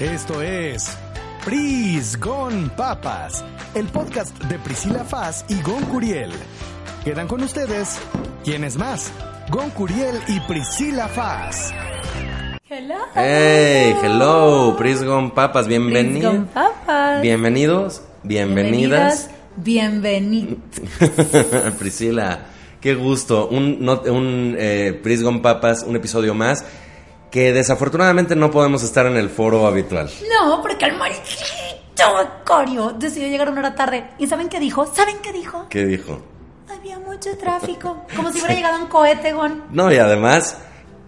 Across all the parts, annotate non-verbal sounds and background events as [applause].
Esto es Pris Gon Papas, el podcast de Priscila Faz y Gon Curiel. Quedan con ustedes, ¿quién es más? Gon Curiel y Priscila Faz. Hello. Hey, hello, Prisgon Papas, Prisgon bienvenidos. Papas. Bienvenidos, bienvenidas. Bienvenidos. [laughs] Priscila, qué gusto. Un, no- un eh, Prisgon Papas, un episodio más que desafortunadamente no podemos estar en el foro habitual. No, porque el mariquito Corio decidió llegar una hora tarde. ¿Y saben qué dijo? ¿Saben qué dijo? ¿Qué dijo? Había mucho tráfico. [laughs] Como si hubiera llegado un cohete, Gon. No, y además,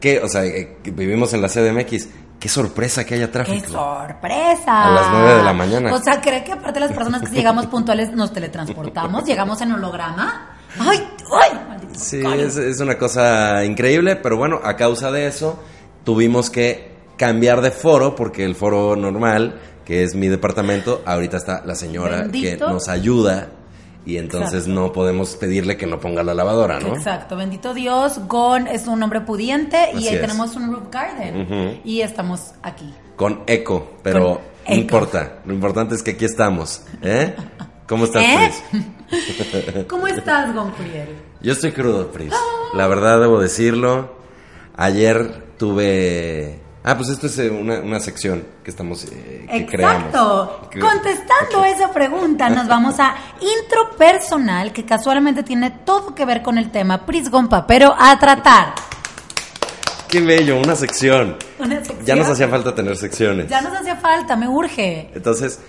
que, o sea, eh, vivimos en la CDMX. Qué sorpresa que haya ¡Qué tráfico. sorpresa! A las nueve de la mañana. O sea, ¿cree que aparte de las personas que llegamos puntuales nos teletransportamos? ¿Llegamos en holograma? ¡Ay! ¡Ay! Maldito Sí, es una cosa increíble, pero bueno, a causa de eso tuvimos que cambiar de foro porque el foro normal, que es mi departamento, ahorita está la señora Bendito. que nos ayuda y entonces Exacto. no podemos pedirle que no ponga la lavadora, ¿no? Exacto, bendito Dios. Gon es un hombre pudiente y ahí es. tenemos un roof garden. Y estamos aquí. Con eco, pero Con no eco. importa. Lo importante es que aquí estamos, ¿eh? ¿Cómo estás, ¿Eh? Pris? [laughs] ¿Cómo estás, Gon Curiel? Yo estoy crudo, Pris. La verdad debo decirlo. Ayer tuve... Ah, pues esto es eh, una, una sección que estamos... eh, que. Exacto. Contestando esa pregunta, nos vamos a intro personal que casualmente tiene todo que ver con el tema Prisgon Papero a tratar. Qué bello, una sección. Una sección. Ya nos hacía falta tener secciones. Ya nos hacía falta, me urge. Entonces,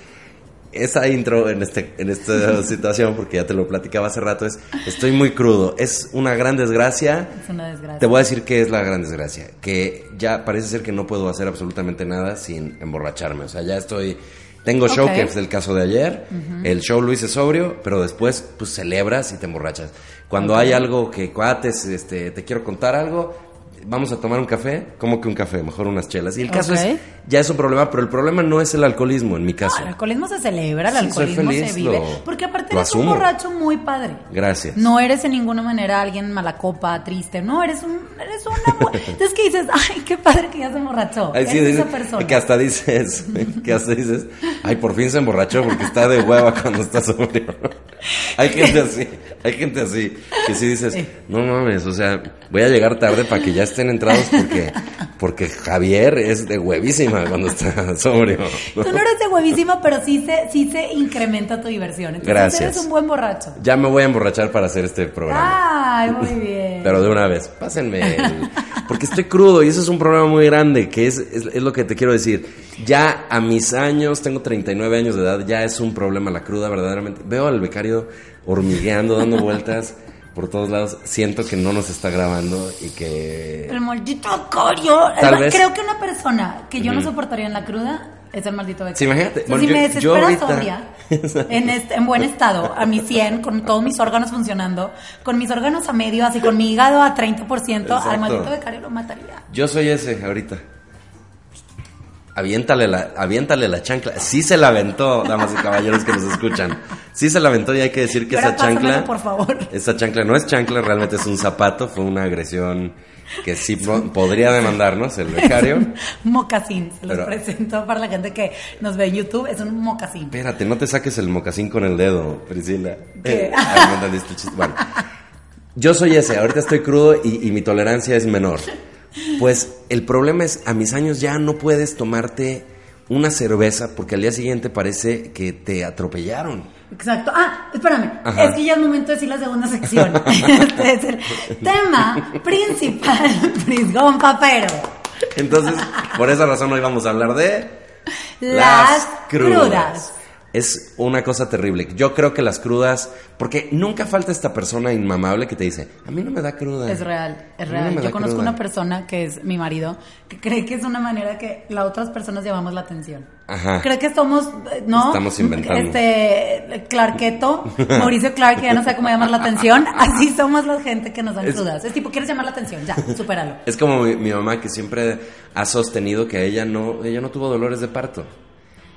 esa intro en, este, en esta [laughs] situación, porque ya te lo platicaba hace rato, es estoy muy crudo. Es una gran desgracia. Es una desgracia. Te voy a decir qué es la gran desgracia. Que ya parece ser que no puedo hacer absolutamente nada sin emborracharme. O sea, ya estoy... Tengo show, Ok. que es el caso de ayer. El show lo hice sobrio, pero después, pues, celebras y te emborrachas. Cuando hay algo que, cuates, este, te quiero contar algo, vamos a tomar un café. ¿Cómo que un café? Mejor unas chelas. Y el caso Ok. es, ya es un problema, pero el problema no es el alcoholismo, en mi caso. No, el alcoholismo se celebra, el Sí, alcoholismo feliz, se vive. lo- porque aparte eres un borracho muy padre. Gracias. No eres en ninguna manera alguien mala copa, triste. No, eres un, eres una. [laughs] Entonces que dices, ay, qué padre que ya se emborrachó. Ay, sí, eres dice- esa persona. que hasta dices, [laughs] que hasta dices, ay, por fin se emborrachó porque está de hueva cuando está sobrio. [laughs] hay gente así, hay gente así, que sí dices, no mames, o sea, voy a llegar tarde para que ya estén entrados porque, porque Javier es de huevísima cuando está [laughs] sobrio. Tú no eres de huevísima, pero sí se, sí se incrementa tu diversión. Entonces Gracias. eres un buen borracho. Ya me voy a emborrachar para hacer este programa. Ay, muy bien. Pero de una vez, pásenme. el- Porque estoy crudo y eso es un problema muy grande, que es, es, es lo que te quiero decir. Ya a mis años, tengo 39 años de edad, ya es un problema la cruda, verdaderamente. Veo al becario hormigueando, dando vueltas por todos lados. Siento que no nos está grabando y que... El maldito Corio. Tal vez- Creo que una persona que yo no soportaría en la cruda es el maldito becario. Sí, imagínate. O sea, Bueno, si yo- me yo desespera ahorita- sobria, [laughs] en, este- en buen estado, a mi 100, con todos mis órganos funcionando, con mis órganos a medio, así con mi hígado a 30%, al Exacto. maldito becario lo mataría. Yo soy ese ahorita. Aviéntale la, aviéntale la chancla. Sí se la aventó, damas y caballeros que nos escuchan. Sí se la aventó y hay que decir que esa chancla... por favor. Esa chancla no es chancla, realmente es un zapato. Fue una agresión que sí po- podría demandarnos el becario. [laughs] Mocasín, se los Pero- presento para la gente que nos ve en YouTube, es un mocasín. Espérate, no te saques el mocasín con el dedo, Priscila. ¿Qué? Eh, ay, chiste. Bueno, yo soy ese, ahorita estoy crudo y, y mi tolerancia es menor. Pues el problema es, a mis años ya no puedes tomarte una cerveza porque al día siguiente parece que te atropellaron. Exacto. Ah, espérame. Ajá. Es que ya es momento de decir la segunda sección. [laughs] este es el tema principal, Prisgón Papero. Entonces, por esa razón hoy vamos a hablar de... Las crudas. Es una cosa terrible. Yo creo que las crudas, porque nunca falta esta persona inmamable que te dice, a mí no me da cruda. Es real, es no real. Yo conozco cruda". una persona que es mi marido, que cree que es una manera que las otras personas llamamos la atención. Ajá. Cree que somos, ¿no? Estamos inventando. Este, Clarketo, Mauricio Clark, que ya no sabe cómo llamar la atención. [laughs] Así somos la gente que nos dan Es- crudas. Es tipo, ¿quieres llamar la atención? Ya, supéralo. Es como mi, mi mamá que siempre ha sostenido que ella no, ella no tuvo dolores de parto.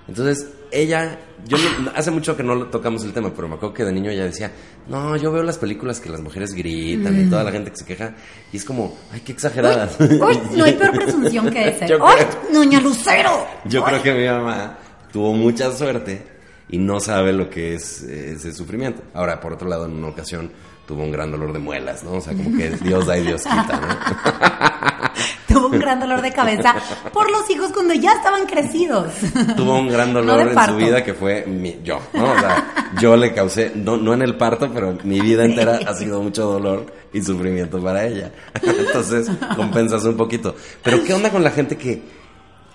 Entonces, ella, yo no- hace mucho que no tocamos el tema, pero me acuerdo que de niño ella decía, no, yo veo las películas que las mujeres gritan y toda la gente que se queja, y es como, ay, qué exageradas. Uy, no hay peor presunción que [laughs] ese. Yo ¡Ay, creo- doña Lucero! Yo Ay. creo que mi mamá tuvo mucha suerte y no sabe lo que es eh, ese sufrimiento. Ahora, por otro lado, en una ocasión tuvo un gran dolor de muelas, ¿no? O sea, como que Dios da y Dios quita, ¿no? [laughs] Tuvo un gran dolor de cabeza por los hijos cuando ya estaban crecidos. [laughs] tuvo un gran No dolor de en parto. su vida que fue mi- yo, ¿no? O sea, yo le causé, no, no en el parto, pero mi vida entera ha sido mucho dolor y sufrimiento para ella. [laughs] Entonces, compensas un poquito. Pero, ¿qué onda con la gente que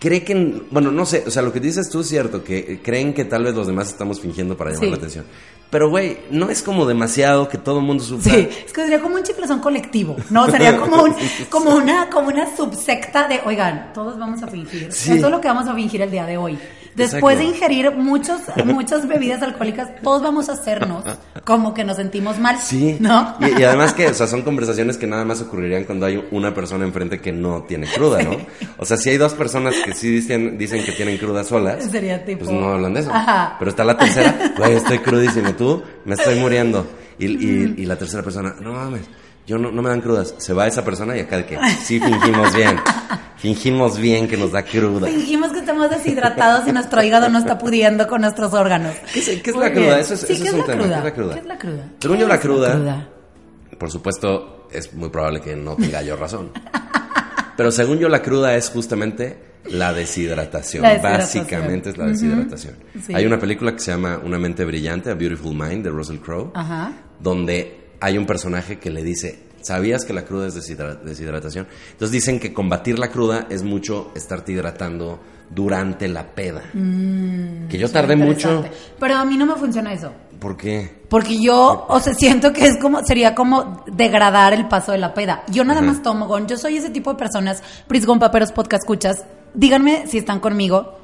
cree que, bueno, no sé, o sea, lo que dices tú es cierto, que creen que tal vez los demás estamos fingiendo para llamar Sí. la atención. Pero, güey, no es como demasiado que todo el mundo sufra. Sí, es que sería como un chiflazón colectivo, ¿no? Sería como, un, [laughs] como, una, como una subsecta de, oigan, todos vamos a fingir. Sí. Eso es lo que vamos a fingir el día de hoy. Después de Exacto. ingerir muchos, muchas bebidas alcohólicas, todos vamos a hacernos como que nos sentimos mal, Sí, ¿no? Y, y además que, o sea, son conversaciones que nada más ocurrirían cuando hay una persona enfrente que no tiene cruda, ¿no? O sea, si hay dos personas que sí dicen, dicen que tienen cruda solas, Sería tipo- pues no hablan de eso. Ajá. Pero está la tercera, güey, estoy crudísimo, tú, me estoy muriendo. Y, y- y la tercera persona, no mames, yo no, no me dan crudas. Se va esa persona y acá de que, sí, fingimos bien. Fingimos bien que nos da cruda. Fingimos que estamos deshidratados y nuestro hígado no está pudiendo con nuestros órganos. ¿Qué es, qué es Muy la cruda? Eso es, Sí, eso ¿qué es un la tema. cruda? ¿Qué es la cruda? ¿Qué es la cruda? Según ¿Qué yo, la es cruda, por supuesto, es muy probable que no tenga yo razón. Pero según yo, la cruda es justamente la deshidratación. La deshidratación. Básicamente es la deshidratación. Sí. Hay una película que se llama Una mente brillante, A Beautiful Mind, de Russell Crowe, donde hay un personaje que le dice, ¿sabías que la cruda es deshidra- deshidratación? Entonces dicen que combatir la cruda es mucho estarte hidratando durante la peda. que yo tardé mucho. Mm. Pero a mí no me funciona eso. ¿Por qué? Porque yo, o sea, siento que es como, sería como degradar el paso de la peda. Yo nada Ajá. más tomo, gon. Yo soy ese tipo de personas, Prisgon Paperos Podcast Escuchas. Díganme si están conmigo.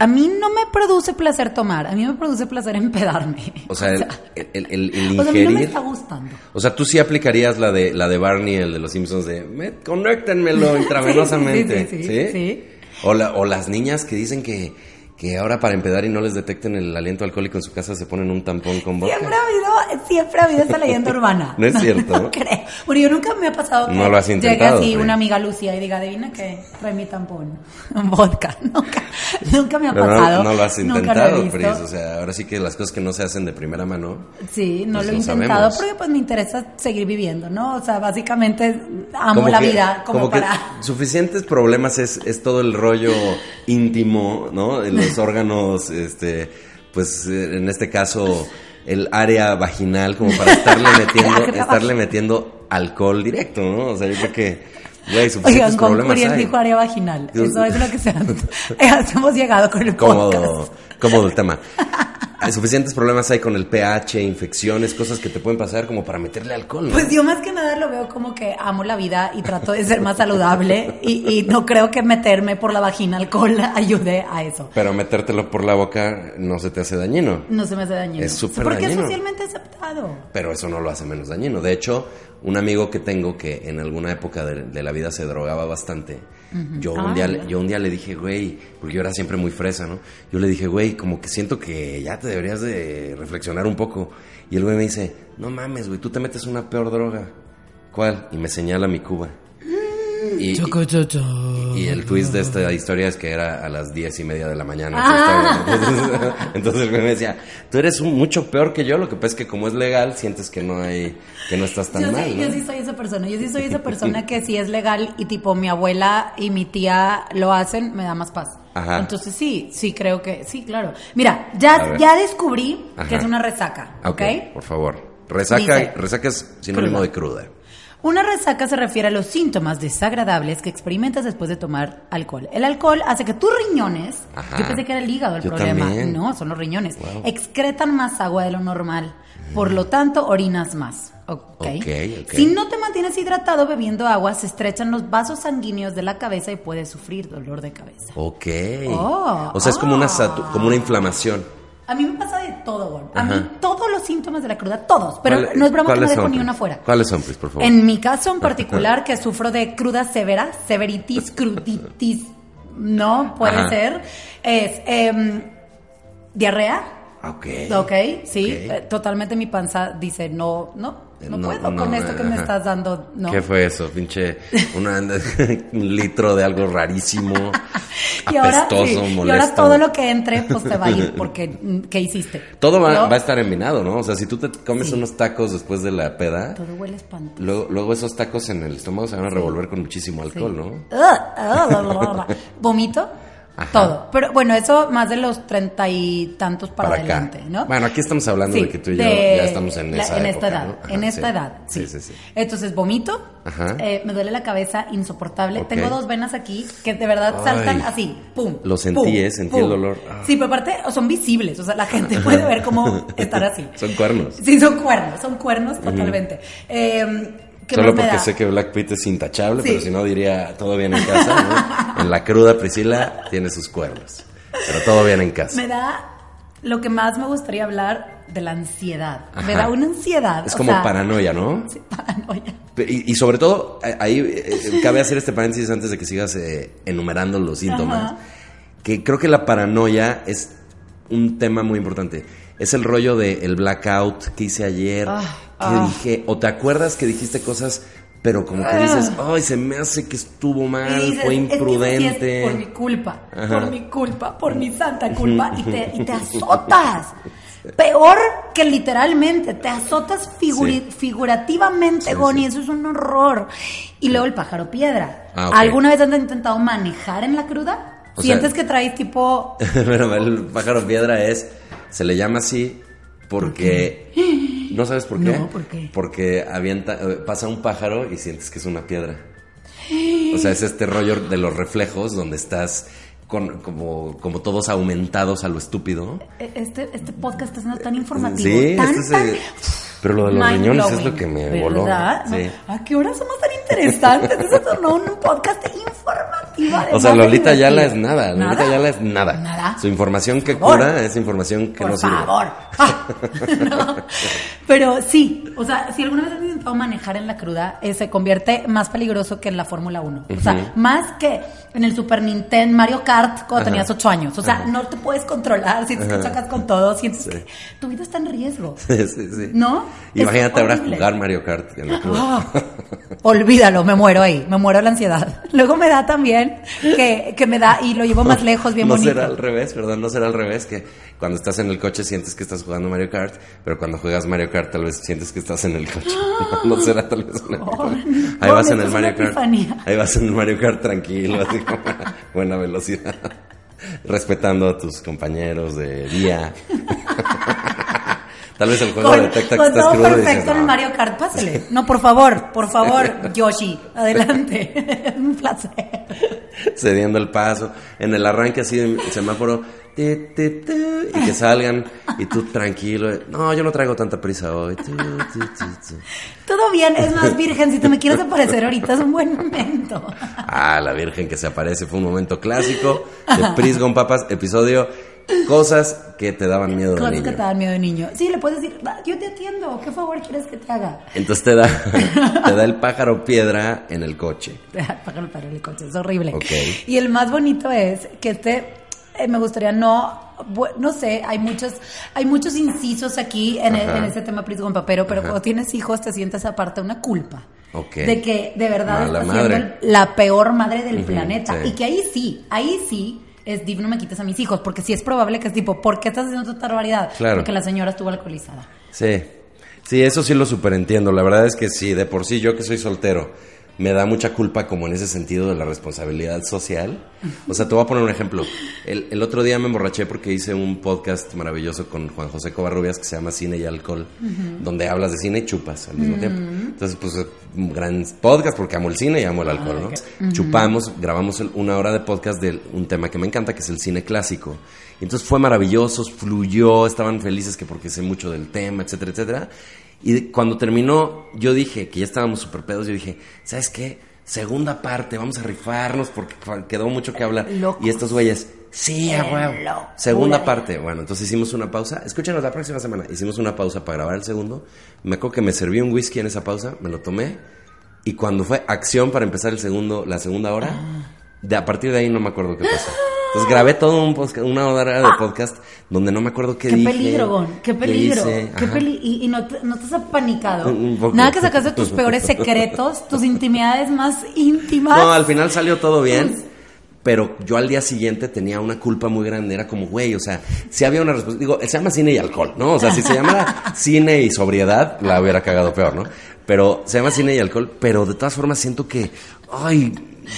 A mí no me produce placer tomar, a mí me produce placer [laughs] empedarme. O sea, el, el- el- el o sea, a mí no me ingerir... está gustando. O sea, tú sí aplicarías la de la de Barney, el de los Simpsons, de "Me- conéctenmelo [laughs] intravenosamente. sí, sí, sí, sí, sí. O, la- o las niñas que dicen que, que ahora para empedar y no les detecten el aliento alcohólico en su casa se ponen un tampón con vodka. Siempre ha habido, siempre ha habido esta leyenda urbana. [laughs] No es cierto, No, [laughs] ¿no? creo. Bueno, yo nunca me ha pasado que No lo has llegue así una amiga Lucía y diga, adivina que trae mi tampón. [laughs] Vodka. Nunca, nunca me ha Pero pasado. no lo has intentado. Pris. O sea, ahora sí que las cosas que no se hacen de primera mano. Sí, no Pues lo he lo intentado sabemos. porque pues me interesa seguir viviendo, ¿no? O sea, básicamente amo como la que- vida como, para... suficientes problemas es, es todo el rollo íntimo, ¿no? Los órganos, este, pues eh, en este caso el área vaginal como para estarle [laughs] metiendo, estarle metiendo alcohol directo, ¿no? O sea, yo creo que, güey, Oigan, suficientes con problemas Curiel hay. dijo área vaginal. Eso es lo que se [laughs] hemos llegado con el Cómodo, podcast. cómodo el tema. [laughs] Hay suficientes problemas hay con el pH, infecciones, cosas que te pueden pasar como para meterle alcohol, ¿no? Pues yo más que nada lo veo como que amo la vida y trato de ser más saludable y, y no creo que meterme por la vagina alcohol ayude a eso. Pero metértelo por la boca no se te hace dañino. No se me hace dañino. Es súper Porque dañino. es socialmente aceptado. Pero eso no lo hace menos dañino. De hecho, un amigo que tengo que en alguna época de, de la vida se drogaba bastante, yo, un Ah, día, mira. le- yo un día le dije, güey, porque yo era siempre muy fresa, ¿no? Yo le dije, güey, como que siento que ya te deberías de reflexionar un poco. Y el güey me dice, no mames, güey, tú te metes una peor droga. ¿Cuál? Y me señala mi cuba. Y, y el twist de esta historia es que era a las diez y media de la mañana. Ah. Entonces, [laughs] entonces el güey me decía, tú eres un- mucho peor que yo, lo que pasa es que como es legal, sientes que no hay, que no estás tan Yo mal, sí, ¿no? yo sí soy esa persona. Yo sí soy esa persona [laughs] que si es legal y tipo mi abuela y mi tía lo hacen, me da más paz. Ajá. Entonces sí, sí creo que, sí, claro. Mira, A ya, ya descubrí Ajá. que es una resaca, ¿ok? Ok, por favor. Resaca, Dice- resaca es sinónimo Cruda. de cruda. Una resaca se refiere a los síntomas desagradables que experimentas después de tomar alcohol. El alcohol hace que tus riñones, Ajá. yo pensé que era el hígado el Yo problema, también. no, son los riñones, Wow. excretan más agua de lo normal, por lo tanto orinas más. Ok. Ok, ok. Si no te mantienes hidratado bebiendo agua, se estrechan los vasos sanguíneos de la cabeza y puedes sufrir dolor de cabeza. Ok. Oh, o sea, es como una, ah. como una inflamación. A mí me pasa de todo, Gon. A Ajá. mí todos los síntomas de la cruda, todos, pero ¿Cuál- no es broma que no dejo son, ni una fuera. ¿Cuáles son, Pris, por favor? En mi caso en particular, [laughs] que sufro de cruda severa, severitis, [laughs] cruditis, no puede Ajá. ser, es em, ¿Diarrea? Ok. Ok, sí, eh, totalmente mi panza dice, no, no, no, No, puedo no, con esto que me ajá. estás dando, no. ¿Qué fue eso? Pinche una- [laughs] un litro de algo rarísimo, [laughs] y ahora, apestoso, sí, y molesto. ahora todo lo que entre, pues te va a ir, porque, mm, ¿qué hiciste? Todo va, ¿No? va a estar envinado, ¿no? O sea, si tú te comes Sí. unos tacos después de la peda, Todo huele espantoso. luego, luego esos tacos en el estómago se van a revolver con muchísimo alcohol, ¿no? [laughs] Vomito, Ajá. todo. Pero bueno, eso más de los treinta y tantos para, Para adelante, acá. ¿no? Bueno, aquí estamos hablando Sí, de que tú y yo ya estamos en la- esa en época, esta edad, ¿no? Ajá, en esta sí. edad, sí. Sí, sí, sí. Entonces vomito, Ajá. eh, me duele la cabeza insoportable. Tengo dos venas aquí que de verdad saltan así, pum. Lo sentí, pum, eh, sentí pum. el dolor. Ah. Sí, pero aparte son visibles, o sea, la gente [laughs] puede ver cómo estar así. Son cuernos. Sí, son cuernos, son cuernos totalmente. Eh, ¿Qué Solo porque da? sé que Black Pete es intachable, Sí. pero si no diría todo bien en casa, ¿no? [laughs] En la cruda Priscila tiene sus cuernos. Pero todo bien en casa. Me da lo que más me gustaría hablar de la ansiedad. Me da una ansiedad. Es o como sea, paranoia, ¿no? [laughs] Sí, paranoia. Y, y sobre todo, eh, ahí eh, cabe hacer este paréntesis antes de que sigas eh, enumerando los síntomas. Ajá. Que creo que la paranoia es un tema muy importante. Es el rollo de el blackout que hice ayer, Ah, que ah. dije, o te acuerdas que dijiste cosas, pero como que Ah. dices, ay, se me hace que estuvo mal, dices, fue "Es que eso sí imprudente. por mi culpa, Ajá. por mi culpa, por mi santa culpa, y te, y te [laughs] azotas. Peor que literalmente, te azotas Sí. figurativamente, Sí, Goni, sí. eso es un horror. Y luego el pájaro piedra. Ah. ¿Alguna vez has intentado manejar en la cruda? O ¿Sientes sea- que traes tipo [laughs] Pero el pájaro piedra es, se le llama así porque... [gasps] ¿No sabes por qué? No, ¿por qué? Porque avienta, eh, pasa un pájaro y sientes que es una piedra. [gasps] O sea, es este rollo de los reflejos donde estás con, como, como todos aumentados a lo estúpido. E- Este, este podcast está siendo tan informativo. Sí, tan, este es, tan eh, pero lo de los mind riñones es lo que me voló. Sí. ¿A qué hora somos tan interesantes? Eso tornó un podcast informativo. O sea, Lolita Yala es divertido. nada. Lolita Yala es nada. Nada. Su información que Por favor. cura es información que Por no sirve. favor. Ah, [laughs] [laughs] no. Pero sí, o sea, si alguna vez has intentado manejar en la cruda, eh, se convierte más peligroso que en la Fórmula 1. O sea, más que en el Super Nintendo Mario Kart cuando Ajá. tenías 8 años. O sea, Ajá. no te puedes controlar, sientes que Ajá. chocas con todo, sientes Sí. que tu vida está en riesgo. [laughs] Sí, sí, sí. ¿No? Imagínate ahora jugar Mario Kart en la cruda. Ah, [laughs] olvídalo, me muero ahí, me muero de la ansiedad. [laughs] Luego me da también que, que me da y lo llevo más [laughs] lejos, bien no bonito. será al revés, perdón, no será al revés, que cuando estás en el coche sientes que estás jugando Mario Kart, pero cuando juegas Mario Kart tal vez sientes que estás en el coche. no será tal vez Oh, Ahí vas oh, en el Mario una Kart. epifanía. Ahí vas en el Mario Kart tranquilo, así como a buena velocidad. Respetando a tus compañeros de día. Tal vez el juego Con, detecta que con estás todo y perfecto dices, en el "No". Mario Kart, pásale. No, por favor, por favor, [laughs] Yoshi, adelante. [laughs] Un placer. cediendo el paso, en el arranque así del semáforo, y que salgan, y tú tranquilo, no, yo no traigo tanta prisa hoy. Todo bien, es más virgen, si te me quieres aparecer ahorita es un buen momento. Ah, la Virgen que se aparece, fue un momento clásico de Pris con Papas, episodio, cosas que te daban miedo de Cosas que niño. te dan miedo de niño. Sí, le puedes decir, "Va, yo te atiendo, ¿qué favor quieres que te haga? Entonces te da, [laughs] te da el pájaro piedra en el coche. [laughs] Pájaro para el coche, es horrible. Ok. Y el más bonito es que este, eh, me gustaría no, no sé, hay muchos, hay muchos incisos aquí en, el- en ese tema Pris con papero, pero Ajá. cuando tienes hijos te sientes aparte una culpa. Ok. De que de verdad Mala estás madre. siendo el- la peor madre del planeta. sí. Y que ahí sí, ahí sí es div, no me quites a mis hijos, porque sí es probable que es tipo, ¿por qué estás haciendo tanta barbaridad? Claro. Porque la señora estuvo alcoholizada. Sí, sí, eso sí lo superentiendo. La verdad es que sí, de por sí yo que soy soltero, me da mucha culpa como en ese sentido de la responsabilidad social. O sea, te voy a poner un ejemplo. El, el otro día me emborraché porque hice un podcast maravilloso con Juan José Covarrubias que se llama Cine y Alcohol, donde hablas de cine y chupas al mismo tiempo. Entonces, pues, es un gran podcast porque amo el cine y amo el alcohol, ¿no? Chupamos, grabamos el- una hora de podcast de un tema que me encanta, que es el cine clásico. Y entonces fue maravilloso, fluyó, estaban felices que porque sé mucho del tema, etcétera, etcétera. Y cuando terminó, yo dije, que ya estábamos súper pedos, yo dije, ¿sabes qué? Segunda parte, vamos a rifarnos porque quedó mucho que hablar. Locos. Y estos güeyes, sí, a huevo. Hello. Segunda parte. Bueno, entonces hicimos una pausa. Escúchenos la próxima semana. Hicimos una pausa para grabar el segundo. Me acuerdo que me serví un whisky en esa pausa, me lo tomé. Y cuando fue acción para empezar el segundo, la segunda hora, de a partir de ahí no me acuerdo qué pasó. [laughs] Entonces grabé todo un podcast, una hora de podcast donde no me acuerdo qué, Qué dije. peligro, Gon, qué peligro. Qué ajá. peli- y, y no, te, no te has apanicado. Un- un poco. Nada que sacaste tus [laughs] peores secretos, tus intimidades más íntimas. No, al final salió todo bien. Pero yo al día siguiente tenía una culpa muy grande. Era como, güey, o sea, si había una respuesta. Digo, se llama cine y alcohol, ¿no? O sea, si se llamara [laughs] cine y sobriedad, la hubiera cagado peor, ¿no? Pero se llama cine y alcohol. Pero de todas formas siento que, ay,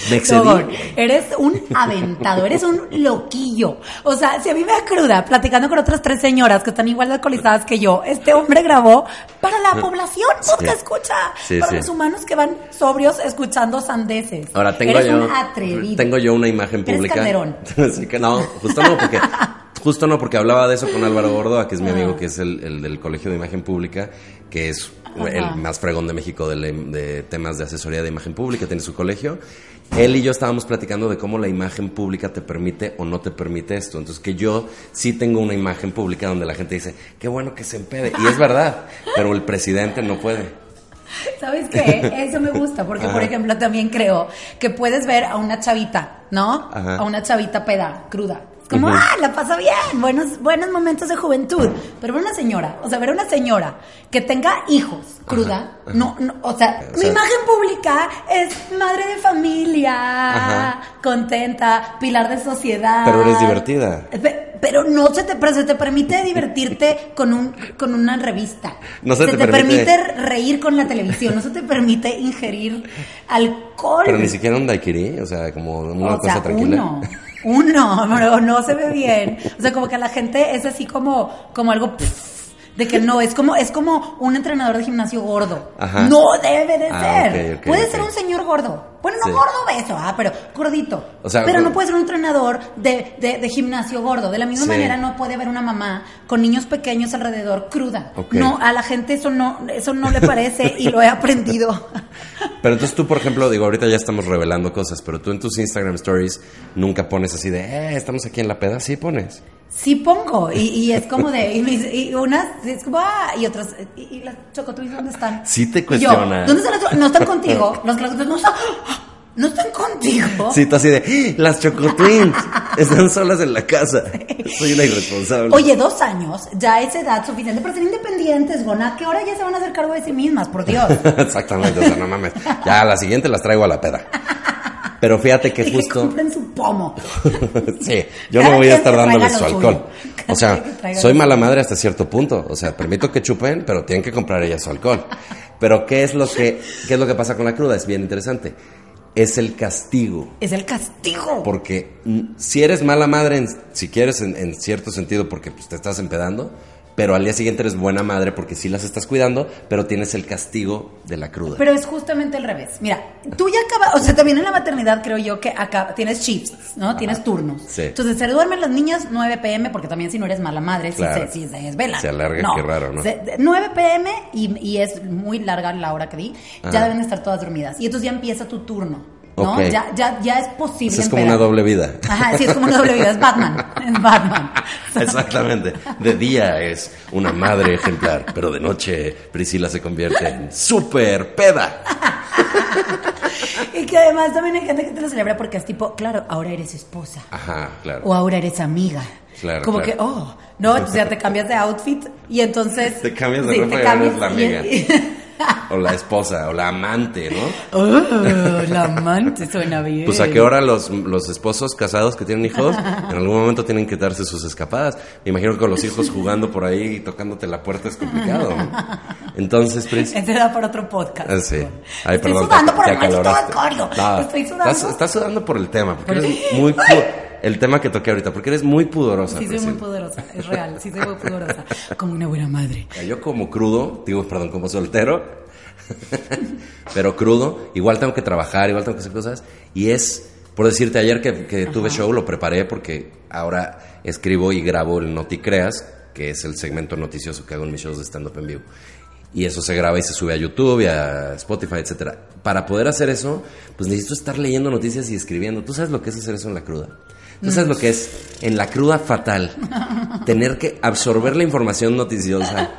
me excedí. No, eres un aventado, eres un loquillo. O sea, si a mí me da cruda platicando con otras tres señoras que están igual de alcoholizadas que yo, este hombre grabó para la población porque Sí. escucha, Sí, para sí. los humanos que van sobrios escuchando sandeces. Ahora tengo eres yo un atrevido. tengo yo una imagen Eres pública. Calderón. Así [laughs] que no, justo no porque justo no porque hablaba de eso con Álvaro Gordoa, que es mi amigo que es el, el del Colegio de Imagen Pública, que es Ajá. el más fregón de México de, de temas de asesoría de imagen pública, tiene su colegio. Él y yo estábamos platicando de cómo la imagen pública te permite o no te permite esto. Entonces que yo sí tengo una imagen pública donde la gente dice, qué bueno que se empede. Y es verdad, pero el presidente no puede. ¿Sabes qué? Eso me gusta, porque por ejemplo también creo que puedes ver a una chavita, ¿no? Ajá. A una chavita peda, cruda. Como, Ujú. ah, la pasa bien, buenos, buenos momentos de juventud. Pero ver una señora, o sea, ver una señora que tenga hijos, cruda, no, no, o sea, O mi sea- imagen pública es madre de familia, Ajá. contenta, pilar de sociedad. Pero eres divertida. Pe- Pero no se te, pero se te permite divertirte [laughs] con un con una revista. No se te permite... permite- reír con la televisión, no se te permite ingerir alcohol. [laughs] Pero ni siquiera un daiquiri, o sea, como una o cosa sea, tranquila. uno. Uno, pero no se ve bien. O sea, como que a la gente es así como, como algo pff, de que no, es como, es como un entrenador de gimnasio gordo. Ajá. No debe de Ah, ser. puede ser un señor gordo. Bueno, no Sí. gordo beso, ah, pero gordito. O sea, pero no puede ser un entrenador de, de, de gimnasio gordo. De la misma Sí. manera no puede haber una mamá con niños pequeños alrededor cruda. No, a la gente eso no, eso no le parece y lo he aprendido. [laughs] Pero entonces tú, por ejemplo, digo, ahorita ya estamos revelando cosas, pero tú en tus Instagram stories nunca pones así de, eh, estamos aquí en la peda, sí pones. Sí pongo, y, y es como de, y, dice- y unas, es como, ah, y otras, y, y las chocotuis, ¿dónde están? Sí te yo, cuestiona. ¿dónde están No están contigo, los chocotuis no están, no están contigo. Sí, tú así de, "¡Ah! las Chocotwins están solas en la casa. Soy una irresponsable. Oye, dos años, ya es edad suficiente para ser independientes, Gona, que ahora ya se van a hacer cargo de sí mismas, por Dios. [laughs] Exactamente, o sea, no mames. Ya a la siguiente las traigo a la peda. Pero fíjate que [laughs] que justo... compren su pomo. [laughs] sí, yo Cada no voy a estar que dándoles su alcohol. O sea, que soy mala madre hasta cierto punto. O sea, permito que chupen, pero tienen que comprar ellas su alcohol. Pero ¿qué es lo que, qué es lo que pasa con la cruda? Es bien interesante. Es el castigo. Es el castigo. Porque mm, si eres mala madre, en- si quieres en, en cierto sentido, porque pues, te estás empedando, pero al día siguiente eres buena madre porque sí las estás cuidando, pero tienes el castigo de la cruda. Pero es justamente al revés. Mira, tú ya acabas, o sea, también en la maternidad creo yo que acá tienes shifts, ¿no? Tienes turnos. Sí. Entonces se duermen las niñas 9 pm, porque también si no eres mala madre, Claro. si, se, si se desvelan. Se alarga, qué raro, ¿no? Se- de- 9 pm y, y es muy larga la hora que di, ya deben de estar todas dormidas. Y entonces ya empieza tu turno. ¿No? Ya, ya, ya es posible. Eso es como una doble vida. Ajá, sí, es como una doble vida. Es Batman. Es Batman. [laughs] Exactamente. De día es una madre ejemplar, pero de noche Priscila se convierte en super peda. [laughs] Y que además también hay gente que te lo celebra porque es tipo, claro, ahora eres esposa. Ajá, claro. O ahora eres amiga. Claro, Como claro. que, oh, no, entonces [laughs] ya te cambias de outfit y entonces... Te cambias de sí, ropa te y eres la y- amiga. y- O la esposa, o la amante, ¿no? oh, la amante suena bien. Pues a qué hora los, los esposos casados que tienen hijos en algún momento tienen que darse sus escapadas. Me imagino que con los hijos jugando por ahí y tocándote la puerta es complicado. ¿no? Entonces, Pris. Ese da para otro podcast. Ah, sí. Ay, Estoy perdón, sudando te- por te el acaloraste. No, Estoy sudando. Estás, estás sudando por el tema, porque Por- eres muy el tema que toqué ahorita, porque eres muy pudorosa. Sí, soy muy poderosa, es real, sí soy muy poderosa. [laughs] Como una buena madre. Yo como crudo, digo, perdón, como soltero, [laughs] pero crudo, igual tengo que trabajar, igual tengo que hacer cosas. Y es, por decirte, ayer que, que tuve show, lo preparé porque ahora escribo y grabo el Noti Creas, que es el segmento noticioso que hago en mis shows de stand-up en vivo. Y eso se graba y se sube a YouTube y a Spotify, etcétera. Para poder hacer eso, pues necesito estar leyendo noticias y escribiendo. ¿Tú sabes lo que es hacer eso en la cruda? ¿Tú sabes lo que es en la cruda fatal? [laughs] Tener que absorber la información noticiosa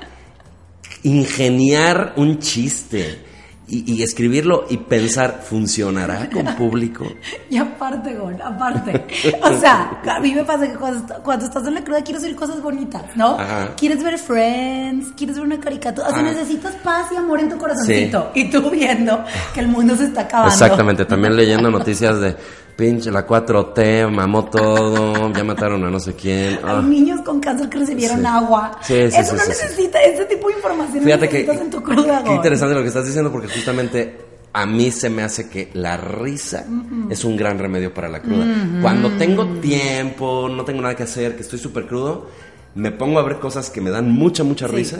ingeniar un chiste, y, y escribirlo y pensar, ¿funcionará con público? [laughs] Y aparte, Gon, aparte. O sea, a mí me pasa que cuando, cuando estás en la cruda quieres oír cosas bonitas, ¿no? Ajá. Quieres ver Friends, quieres ver una caricatura. O sea, Ah. necesitas paz y amor en tu corazoncito. Y tú viendo que el mundo se está acabando. Exactamente, también [laughs] leyendo noticias de pinche la 4T, mamó todo, ya mataron a no sé quién. Hay ah. niños con cáncer que recibieron Sí. agua. Sí, sí, Eso no necesita, ese tipo de información Fíjate que en tu cruda, qué interesante lo que estás diciendo porque justamente a mí se me hace que la risa es un gran remedio para la cruda. Cuando tengo tiempo, no tengo nada que hacer, que estoy súper crudo, me pongo a ver cosas que me dan mucha, mucha Sí. risa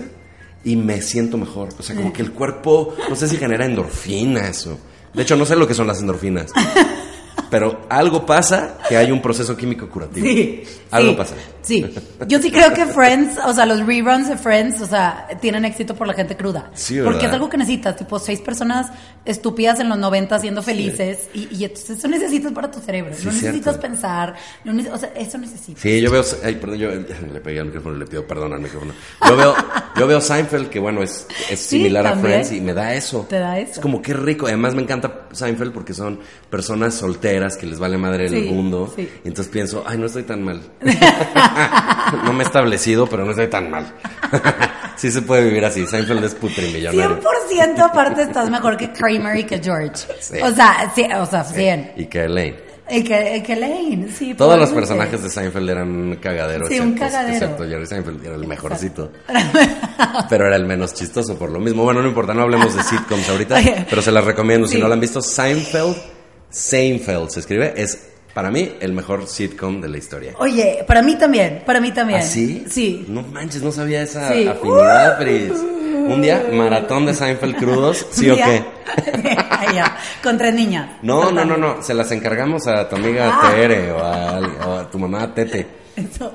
y me siento mejor. O sea, como que el cuerpo, no sé si genera endorfinas o... De hecho, no sé lo que son las endorfinas. [laughs] Pero algo pasa que hay un proceso químico curativo. Sí. Algo sí, pasa. Sí. Yo sí creo que Friends, o sea, los reruns de Friends, o sea, tienen éxito por la gente cruda. Sí, ¿verdad? Porque es algo que necesitas, tipo seis personas estúpidas en los 90 siendo felices y, y entonces eso necesitas para tu cerebro. Sí, no cierto. necesitas pensar, no o sea, eso necesitas. Sí, yo veo. Ay, perdón, yo [laughs] le pegué al micrófono y le pido perdón al micrófono. Yo veo, yo veo Seinfeld, que bueno, es, es similar a. Friends y me da eso. Te da eso. Es como qué rico. Además, me encanta Seinfeld porque son personas solteras que les vale madre el Sí, mundo. sí. Y entonces pienso, ay, no estoy tan mal. [laughs] [laughs] no me he establecido, pero no estoy tan mal. [laughs] sí se puede vivir así. Seinfeld es putrimillonario. 100% aparte estás mejor que Kramer y que George. Sí. O sea, sí, o sea, 100. Y que Elaine. Y que, y que Lane, sí. Todos los personajes de Seinfeld eran un cagadero. Sí, un cagadero. Excepto Jerry Seinfeld, era el mejorcito. pero era el menos chistoso por lo mismo. Bueno, no importa, no hablemos de sitcoms ahorita, pero se las recomiendo. Si no la han visto, Seinfeld, Seinfeld se escribe, es para mí el mejor sitcom de la historia. Oye, para mí también, para mí también. ¿Ah, sí? Sí. No manches, no sabía esa Sí. afinidad, Fritz. Un día, maratón de Seinfeld crudos, [laughs] ¿sí o qué? [laughs] Con tres niñas. No, no, no, no, se las encargamos a tu amiga Ah. Tere o a, o a tu mamá Tete. Eso.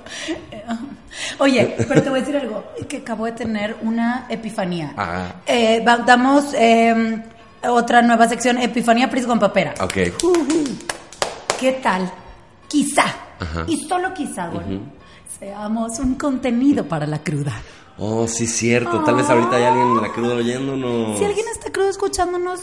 [laughs] Oye, pero te voy a decir algo, que acabo de tener una epifanía. Ah. Eh, damos eh, otra nueva sección, Epifanía Pris con Papera. Ok. ¿Qué tal? Quizá, Ajá. y solo quizá, bueno, seamos un contenido para la cruda. Oh, sí, cierto. Tal vez ahorita hay alguien en la cruda oyéndonos. Si alguien está crudo escuchándonos,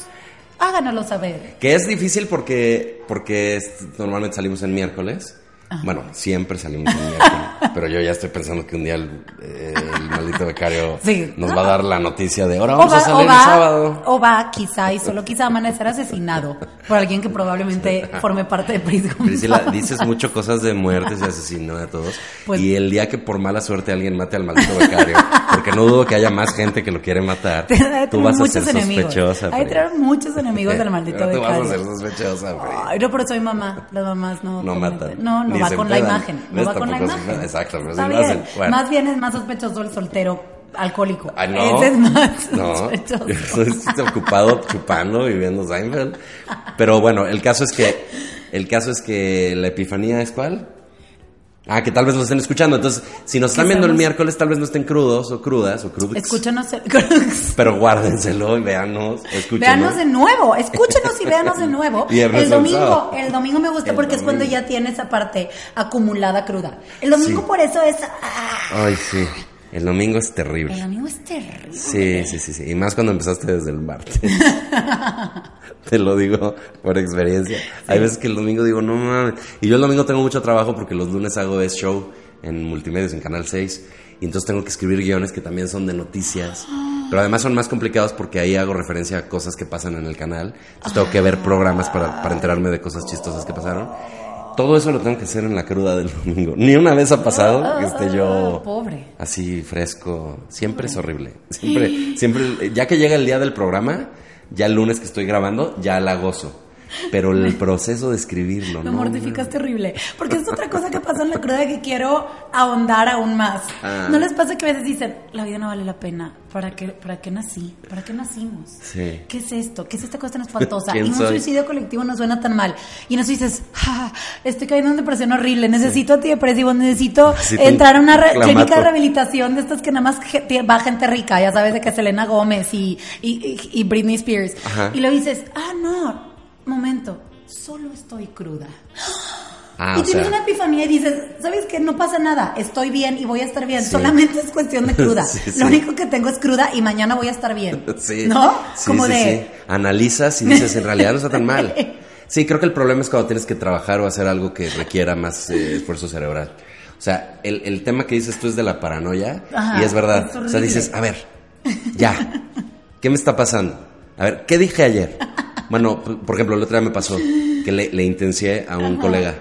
háganoslo saber. Que es difícil porque, porque normalmente salimos en miércoles. Bueno, siempre salimos en miércoles. [laughs] pero yo ya estoy pensando que un día el, eh, el maldito becario Sí. nos va a dar la noticia de ahora vamos a va, salir o el va- sábado. o va, quizá, y solo quizá amanecer asesinado por alguien que probablemente forme parte de Pris González. Priscila, dices mucho cosas de muertes y asesinato de todos. Pues- y el día que por mala suerte alguien mate al maldito becario, porque no dudo que haya más gente que lo quiere matar, tú vas a ser enemigos. sospechosa. Hay traer muchos enemigos del [laughs] maldito Pero tú vas a becario. ser sospechosa. Ay, no, pero soy mamá. Las mamás no. No matan. No, no Ni va con la imagen. No va con la imagen. Exacto, pero Está sí lo bien. hacen. Bueno. Más bien es más sospechoso el soltero alcohólico. Ay, no. Ese es más [laughs] No, sospechoso. yo estoy ocupado chupando y viendo Seinfeld. Pero bueno, el caso es que el caso es que la epifanía es cuál? Ah, que tal vez lo estén escuchando. Entonces, si nos están viendo el miércoles, tal vez no estén crudos o crudas o crudos. Escúchanos. el- [laughs] Pero guárdenselo y véanos, escúchenos. Véanos de nuevo, escúchenos y véanos de nuevo. [laughs] El domingo, el domingo me gusta El porque es cuando ya tiene esa parte acumulada cruda. El domingo Sí. por eso es ah, Ay, sí. El domingo es el terrible. domingo es terrible. Sí, sí, sí, sí. Y más cuando empezaste desde el martes. [laughs] [laughs] Te lo digo por experiencia. Hay veces que el domingo digo, no mames. Y yo el domingo tengo mucho trabajo porque los lunes hago es show en multimedios, en Canal 6. Y entonces tengo que escribir guiones que también son de noticias. Pero además son más complicados porque ahí hago referencia a cosas que pasan en el canal. Entonces tengo que ver programas para, para enterarme de cosas chistosas que pasaron. Todo eso lo tengo que hacer en la cruda del [laughs] domingo. Ni una vez ha pasado que esté yo Ah, Pobre. así fresco. Siempre es horrible. Siempre, siempre, ya que llega el día del programa, ya el lunes que estoy grabando, ya la gozo. Pero el proceso de escribirlo, Me ¿no? mortificas terrible. Porque es otra cosa que pasa en la cruda que quiero ahondar aún más. Ah. ¿No les pasa que a veces dicen, la vida no vale la pena? ¿Para qué, para qué nací? ¿Para qué nacimos? Sí. ¿Qué es esto? ¿Qué es esta cosa tan espantosa? [laughs] ¿Quién Y un soy? suicidio colectivo no suena tan mal. Y eso dices, "Ja, estoy cayendo en depresión horrible, necesito antidepresivos, necesito Necesito entrar a una clínica de rehabilitación de estas que nada más va gente rica, ya sabes, de que Selena Gómez y, y, y- y Britney Spears. Ajá. Y lo dices, ah, no, momento, solo estoy cruda. Ah, y tienes sea- una epifanía y dices, ¿sabes qué? No pasa nada, estoy bien y voy a estar bien. Sí. Solamente es cuestión de [laughs] cruda. Sí, sí. Lo único que tengo es cruda y mañana voy a estar bien. [laughs] ¿No? Sí, Como sí, de... sí. Analizas y dices, en realidad no está tan mal. [laughs] Sí, creo que el problema es cuando tienes que trabajar o hacer algo que requiera más eh, esfuerzo cerebral. O sea, el, el tema que dices tú es de la paranoia Ajá, y es verdad. es o sea, dices, a ver, ya, ¿qué me está pasando? A ver, ¿qué dije ayer? Bueno, por ejemplo, el otro día me pasó que le, le intencié a un colega.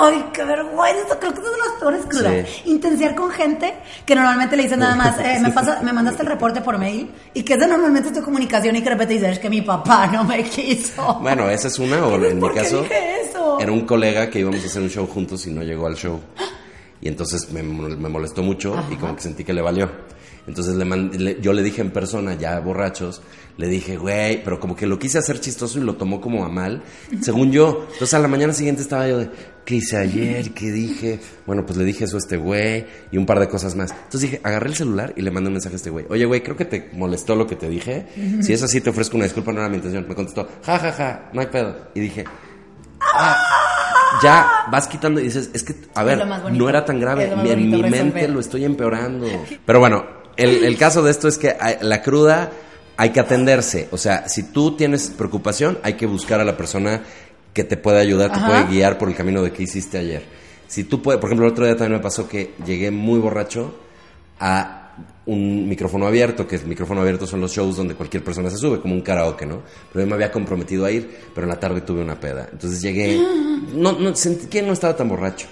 ¡Ay, qué vergüenza! Creo que es de las peores crudas. Sí. Intenciar con gente que normalmente le dicen nada más, eh, me, pasa, me mandaste el reporte por mail y que es de normalmente tu comunicación y que de repente dices, es que mi papá no me quiso. Bueno, esa es una, o en mi ¿Por qué caso, era un colega que íbamos a hacer un show juntos y no llegó al show. Y entonces me, me molestó mucho y como que sentí que le valió. Entonces le mand- le- yo le dije en persona, ya borrachos, le dije, güey, pero como que lo quise hacer chistoso y lo tomó como a mal, según yo. Entonces a la mañana siguiente estaba yo de, ¿qué hice ayer? ¿Qué dije? Bueno, pues le dije eso a este güey y un par de cosas más. Entonces dije, agarré el celular y le mandé un mensaje a este güey. Oye, güey, creo que te molestó lo que te dije. Si es así, te ofrezco una disculpa, no era mi intención. Me contestó, ja, ja, ja, no hay pedo. Y dije, ya vas quitando y dices, es que, a ver, no era tan grave. En mi mente lo estoy empeorando. [laughs] Pero bueno, el, el caso de esto es que la cruda hay que atenderse. O sea, si tú tienes preocupación, hay que buscar a la persona que te puede ayudar, te Ajá. puede guiar por el camino de qué hiciste ayer. Si tú puedes, por ejemplo, el otro día también me pasó que llegué muy borracho a un micrófono abierto, que el micrófono abierto son los shows donde cualquier persona se sube, como un karaoke, ¿no? Pero yo me había comprometido a ir, pero en la tarde tuve una peda. Entonces llegué, [gasps] no, no, sentí que no estaba tan borracho,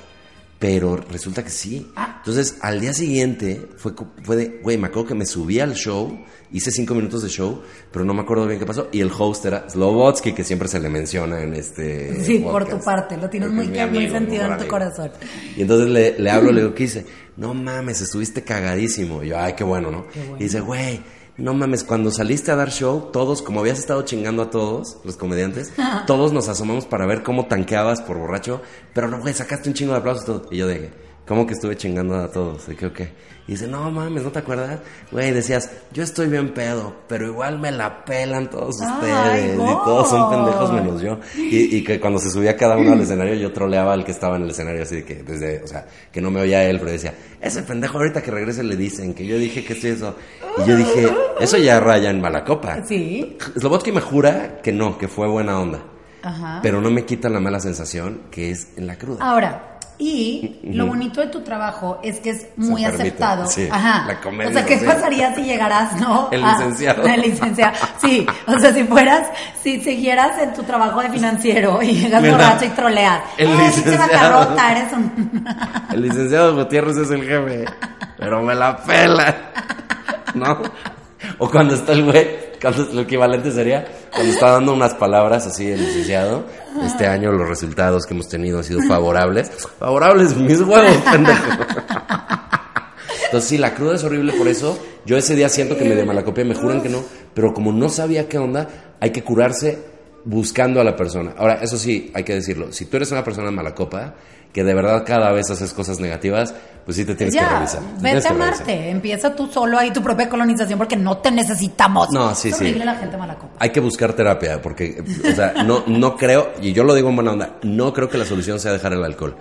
pero resulta que sí. Entonces al día siguiente fue, fue de, güey, me acuerdo que me subí al show, hice cinco minutos de show, pero no me acuerdo bien qué pasó, y el host era Slovotsky, que siempre se le menciona en este Sí, por tu parte, lo tienes muy, mi muy amigo, sentido en tu amigo. corazón. Y entonces le, le hablo, le digo, ¿qué hice? No mames, estuviste cagadísimo. Y yo, ay, qué bueno, ¿no? Y dice, güey, no mames, cuando saliste a dar show, todos, como habías estado chingando a todos, los comediantes, [laughs] todos nos asomamos para ver cómo tanqueabas por borracho, pero no, güey, sacaste un chingo de aplausos y todo. Y yo dije, ¿cómo que estuve chingando a todos? ¿De qué o qué? Y dice, no mames, ¿no te acuerdas? Güey, decías, yo estoy bien pedo, pero igual me la pelan todos Ay, ustedes. y todos son pendejos menos yo. Y, y que cuando se subía cada uno al escenario, yo troleaba al que estaba en el escenario, así de que, desde, o sea, que no me oía él, pero decía, ese pendejo ahorita que regrese le dicen que yo dije que estoy eso. Y yo dije, eso ya raya en mala copa. Sí. Slobotsky me jura que no, que fue buena onda. Ajá. Pero no me quita la mala sensación que es en la cruda. Ahora, y lo bonito de tu trabajo es que es muy aceptado. sí, Ajá. la comedia o sea, ¿qué pasaría si llegaras, no? [laughs] El a- licenciado. el licenciado. Sí, o sea, si fueras, si siguieras en tu trabajo de financiero y llegas borracho y troleas. El "Eh, licenciado". eres un... [laughs] El licenciado Gutiérrez es el jefe, pero me la pela. ¿No? O cuando está el güey, cuando lo equivalente sería cuando está dando unas palabras así el licenciado. Este año los resultados que hemos tenido han sido favorables. Favorables mis huevos, pendejo. Entonces sí, la cruda es horrible por eso. Yo ese día siento que me de malacopia, me juran que no, pero como no sabía qué onda, hay que curarse buscando a la persona. Ahora, eso sí, hay que decirlo. Si tú eres una persona malacopa, que de verdad cada vez haces cosas negativas, pues sí te tienes que revisar. Vete a revisar. amarte. Empieza tú solo ahí tu propia colonización porque no te necesitamos. No, sí, es sí. la gente mala copa. Hay que buscar terapia, porque, o sea, no, no creo, y yo lo digo en buena onda, no creo que la solución sea dejar el alcohol.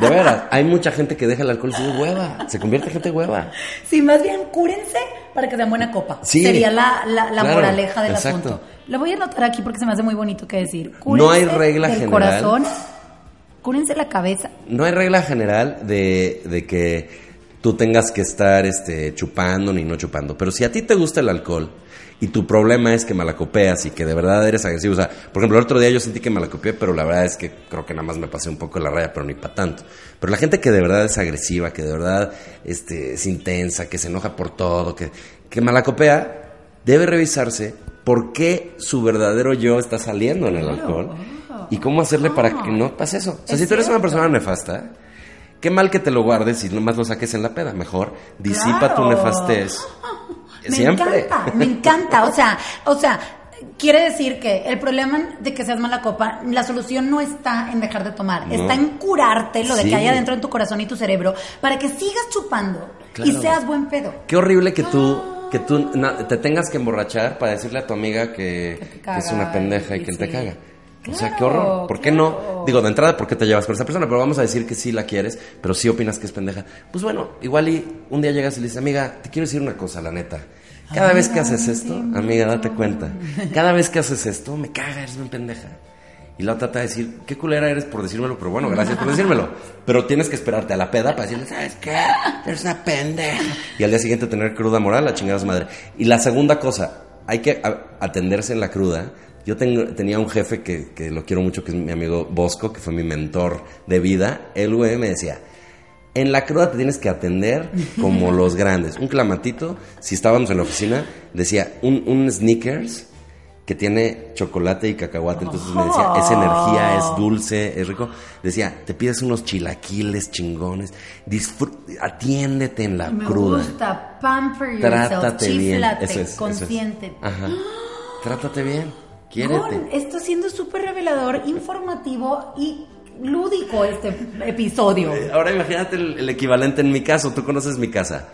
De veras, hay mucha gente que deja el alcohol y se hueva, se convierte en gente hueva. Sí, más bien cúrense para que sean buena copa. Sí. Sería la, la, la Claro, moraleja del exacto. asunto. Lo voy a anotar aquí porque se me hace muy bonito que decir. No hay regla del general. corazón, cúrense la cabeza. No hay regla general de, de que tú tengas que estar este, chupando ni no chupando, pero si a ti te gusta el alcohol y tu problema es que malacopeas y que de verdad eres agresivo, o sea, por ejemplo, el otro día yo sentí que malacopeé, pero la verdad es que creo que nada más me pasé un poco la raya, pero ni para tanto. Pero la gente que de verdad es agresiva, que de verdad este, es intensa, que se enoja por todo, que, que malacopea, debe revisarse por qué su verdadero yo está saliendo en el alcohol y cómo hacerle para que no pase eso. O sea, Es si tú eres una persona nefasta, qué mal que te lo guardes y nomás lo saques en la peda. Mejor disipa tu Claro. nefastez. [laughs] Me Siempre. encanta, me encanta. O sea, o sea, quiere decir que el problema de que seas mala copa, la solución no está en dejar de tomar, No. está en curarte lo de Sí. que hay adentro en tu corazón y tu cerebro para que sigas chupando y seas buen pedo. Qué horrible que tú, que tú na- te tengas que emborrachar para decirle a tu amiga que, Que te que es una pendeja y y que sí. te caga. O sea, qué Claro, horror. ¿Por qué claro. no? Digo, de entrada, ¿por qué te llevas con esa persona? Pero vamos a decir que sí la quieres, pero sí opinas que es pendeja. Pues bueno, igual y un día llegas y le dices, amiga, te quiero decir una cosa, la neta. Cada vez que haces esto, amiga, date cuenta. Cada vez que haces esto, me caga, eres una pendeja. Y la otra trata de decir, qué culera eres por decírmelo, pero bueno, gracias por decírmelo. Pero tienes que esperarte a la peda para decirle, ¿sabes qué? Eres una pendeja. Y al día siguiente tener cruda moral, la chingada madre. Y la segunda cosa, hay que a- atenderse en la cruda. Yo tengo, tenía un jefe que, que lo quiero mucho, que es mi amigo Bosco, que fue mi mentor de vida. Él, güey, me decía, en la cruda te tienes que atender como los grandes. Un clamatito, si estábamos en la oficina, decía, un, un sneakers que tiene chocolate y cacahuate. Entonces me decía, esa energía es dulce, es rico. Decía, te pides unos chilaquiles chingones, atiéndete en la Me cruda. gusta, pamper yourself, Trátate bien. Eso es, eso es. Ajá. Trátate bien. Quiérete. Gon, está siendo súper revelador, informativo y lúdico este episodio. Ahora imagínate el, el equivalente en mi caso. Tú conoces mi casa.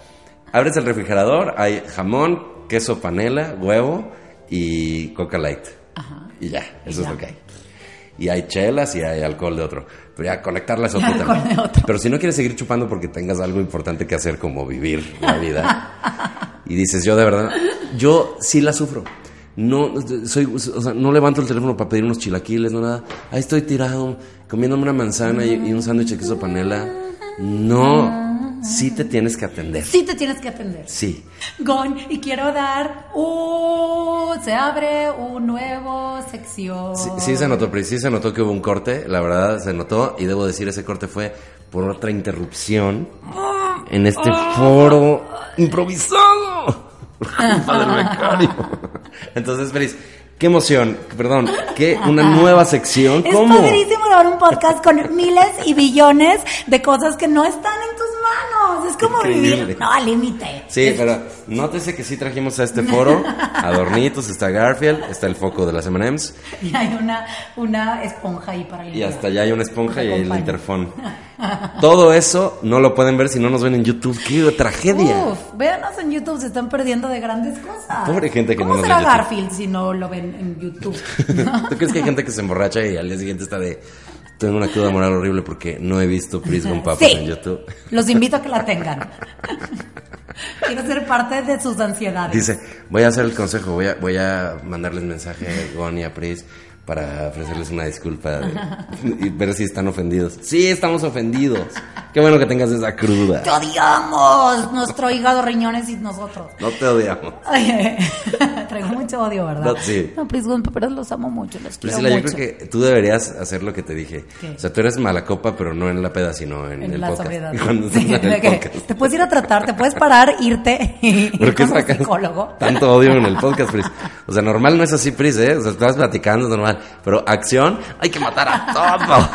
Abres el refrigerador, hay jamón, queso panela, huevo y coca light. Y ya, eso es ya. lo que hay. Y hay chelas y hay alcohol de otro. Pero ya conectarla es [laughs] otro. Pero si no quieres seguir chupando porque tengas algo importante que hacer como vivir la vida. [laughs] y dices, yo de verdad, yo sí la sufro. No, soy, o sea, no levanto el teléfono para pedir unos chilaquiles, no nada. Ahí estoy tirado, comiéndome una manzana y, y un sándwich de queso panela. No, sí te tienes que atender. Sí te tienes que atender. Sí. Gon, y quiero dar un... Se abre un nuevo sección. Sí, sí se notó, Pri, sí se notó que hubo un corte, la verdad se notó, y debo decir, ese corte fue por otra interrupción en este foro improvisado. Padre becario. [laughs] Entonces, Pris, qué emoción, perdón, qué una nueva sección, Es ¿cómo? padrísimo grabar un podcast con miles y billones de cosas que no están en tus manos. Es como Increíble. vivir, no, al límite. Sí, pero nótese que sí trajimos a este foro adornitos, está Garfield, está el foco de las M&M's, Y hay una, una esponja ahí para Y limpiar. hasta allá hay una esponja y el interfón. [laughs] Todo eso no lo pueden ver si no nos ven en YouTube. ¡Qué tragedia! Uf, véanos en YouTube, se están perdiendo de grandes cosas. Pobre gente que ¿Cómo no nos será ve en YouTube? Garfield si no lo ven en YouTube? [laughs] ¿Tú crees que hay gente que se emborracha y al día siguiente está de... Tengo una cruda moral horrible porque no he visto Pris con Papas Sí. en YouTube? [laughs] Los invito a que la tengan. [laughs] Quiero ser parte de sus ansiedades. Dice, voy a hacer el consejo, voy a, voy a mandarles mensaje a Gon y a Pris para ofrecerles una disculpa de- y ver si están ofendidos. Sí, estamos ofendidos. Qué bueno que tengas esa cruda. ¡Te odiamos! Nuestro hígado, riñones y nosotros. No te odiamos. Oye, [laughs] traigo mucho odio, ¿verdad? No, sí. No, Priscilla, pero los amo mucho, los quiero Priscila, yo mucho. creo que tú deberías hacer lo que te dije. ¿Qué? O sea, tú eres mala copa, pero no en la peda, sino en, En el la podcast. [laughs] Cuando Sí, en el podcast. Te puedes ir a tratar, te puedes parar, irte y [laughs] ¿Por qué sacas psicólogo. tanto odio en el podcast, Pris? O sea, normal no es así, Pris, ¿eh? O sea, estabas platicando, es normal. Pero acción, hay que matar a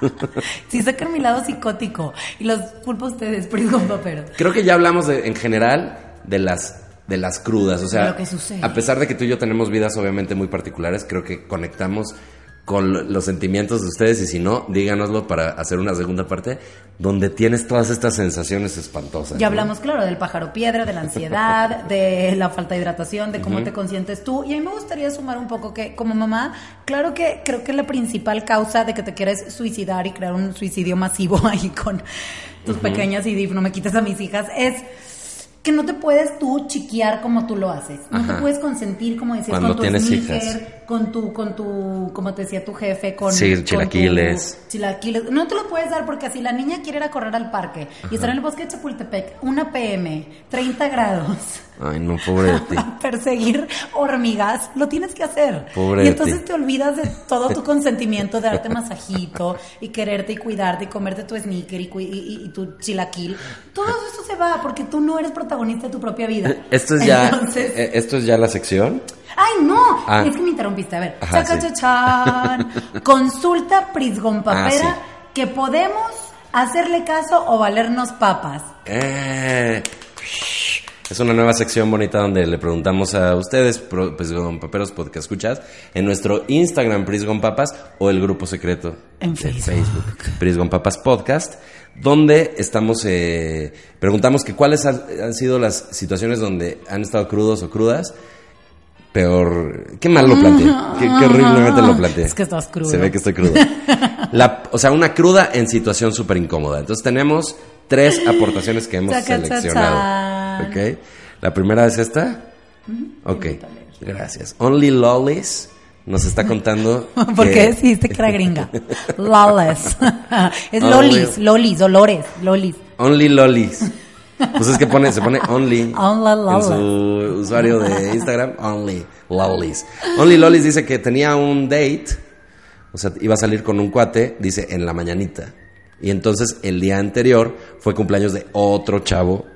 todos. [laughs] Sí, sacan mi lado psicótico y los culpo a ustedes, Pris con papero. Creo que ya hablamos de- en general de las de las crudas, o sea, lo que a pesar de que tú y yo tenemos vidas obviamente muy particulares, creo que conectamos con los sentimientos de ustedes y si no, díganoslo para hacer una segunda parte donde tienes todas estas sensaciones espantosas. Ya ¿no? hablamos, claro, del pájaro piedra, de la ansiedad, [laughs] de la falta de hidratación, de cómo te consientes tú. Y a mí me gustaría sumar un poco que, como mamá, claro que creo que la principal causa de que te quieres suicidar y crear un suicidio masivo [laughs] ahí con tus pequeñas y no me quites a mis hijas, es que no te puedes tú chiquear como tú lo haces. No Ajá. te puedes consentir, como decías, Cuando con tu tienes sneaker, hijas. con tu, con tu, como te decía tu jefe, con, Sí, con tu- chilaquiles. chilaquiles. No te lo puedes dar porque si la niña quiere ir a correr al parque y estar en el bosque de Chapultepec, una PM, 30 grados, Ay, no, pobre de [laughs] ti. perseguir hormigas, lo tienes que hacer. Pobre y de entonces ti. te olvidas de todo tu [laughs] consentimiento, de darte masajito y quererte y cuidarte y comerte tu sneaker y, y- y- y tu chilaquil. Todo eso se va porque tú no eres protagonista de tu propia vida. Esto es ya Entonces, eh, esto es ya la sección. ¡Ay, no! Ah. Es que me interrumpiste. A ver, Ajá, chaca, sí. [laughs] Consulta Prisgon Papera Ah, sí. que podemos hacerle caso o valernos papas. Eh, es una nueva sección bonita donde le preguntamos a ustedes, con paperos escuchas, en nuestro Instagram Prisgon Papas o el grupo secreto En de Facebook. Prisgon Papas Podcast, donde estamos eh, preguntamos que cuáles han, han sido las situaciones donde han estado crudos o crudas peor. Qué mal lo planteé. [laughs] Qué, qué horriblemente lo planteé. Es que estás crudo. Se ve que estoy crudo. [laughs] La- o sea, una cruda en situación súper incómoda. Entonces tenemos tres aportaciones que hemos seleccionado. ¿Ok? La primera es esta. Ok. Gracias. Only Lollies nos está contando. [laughs] ¿Por que- qué decidiste que era gringa? [laughs] Lawless. [laughs] es Only- lolis, lolis, olores, lolis. Only Lollies. Pues es que pone, se pone Only Only en su usuario de Instagram. Only Lollies. Only Lollies dice que tenía un date. O sea, iba a salir con un cuate, dice, en la mañanita. Y entonces el día anterior fue cumpleaños de otro chavo.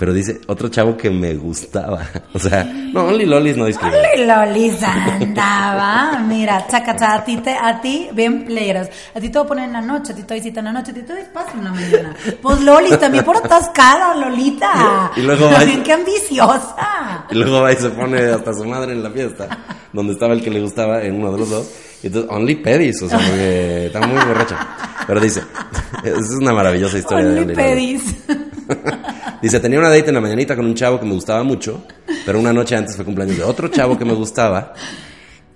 Pero dice, otro chavo que me gustaba. [laughs] O sea, no, Only Lollies no discrimina. Only lolis andaba. Mira, chaca, chaca, a ti, te, a ti, bien playeros. A ti te voy a poner en la noche, a ti te doy cita en la noche, a ti te doy espacio en la mañana. Pues lolis, también por atascada, Lolita. [laughs] Y luego va- qué ambiciosa. Y luego va y se pone hasta su madre en la fiesta, donde estaba el que le gustaba en uno de los dos. Y entonces, only pedis, o sea, porque está muy borracha. Pero dice, [laughs] es una maravillosa historia de Only Only Lollies. Dice, tenía una date en la mañanita con un chavo que me gustaba mucho, pero una noche antes fue cumpleaños de otro chavo que me gustaba.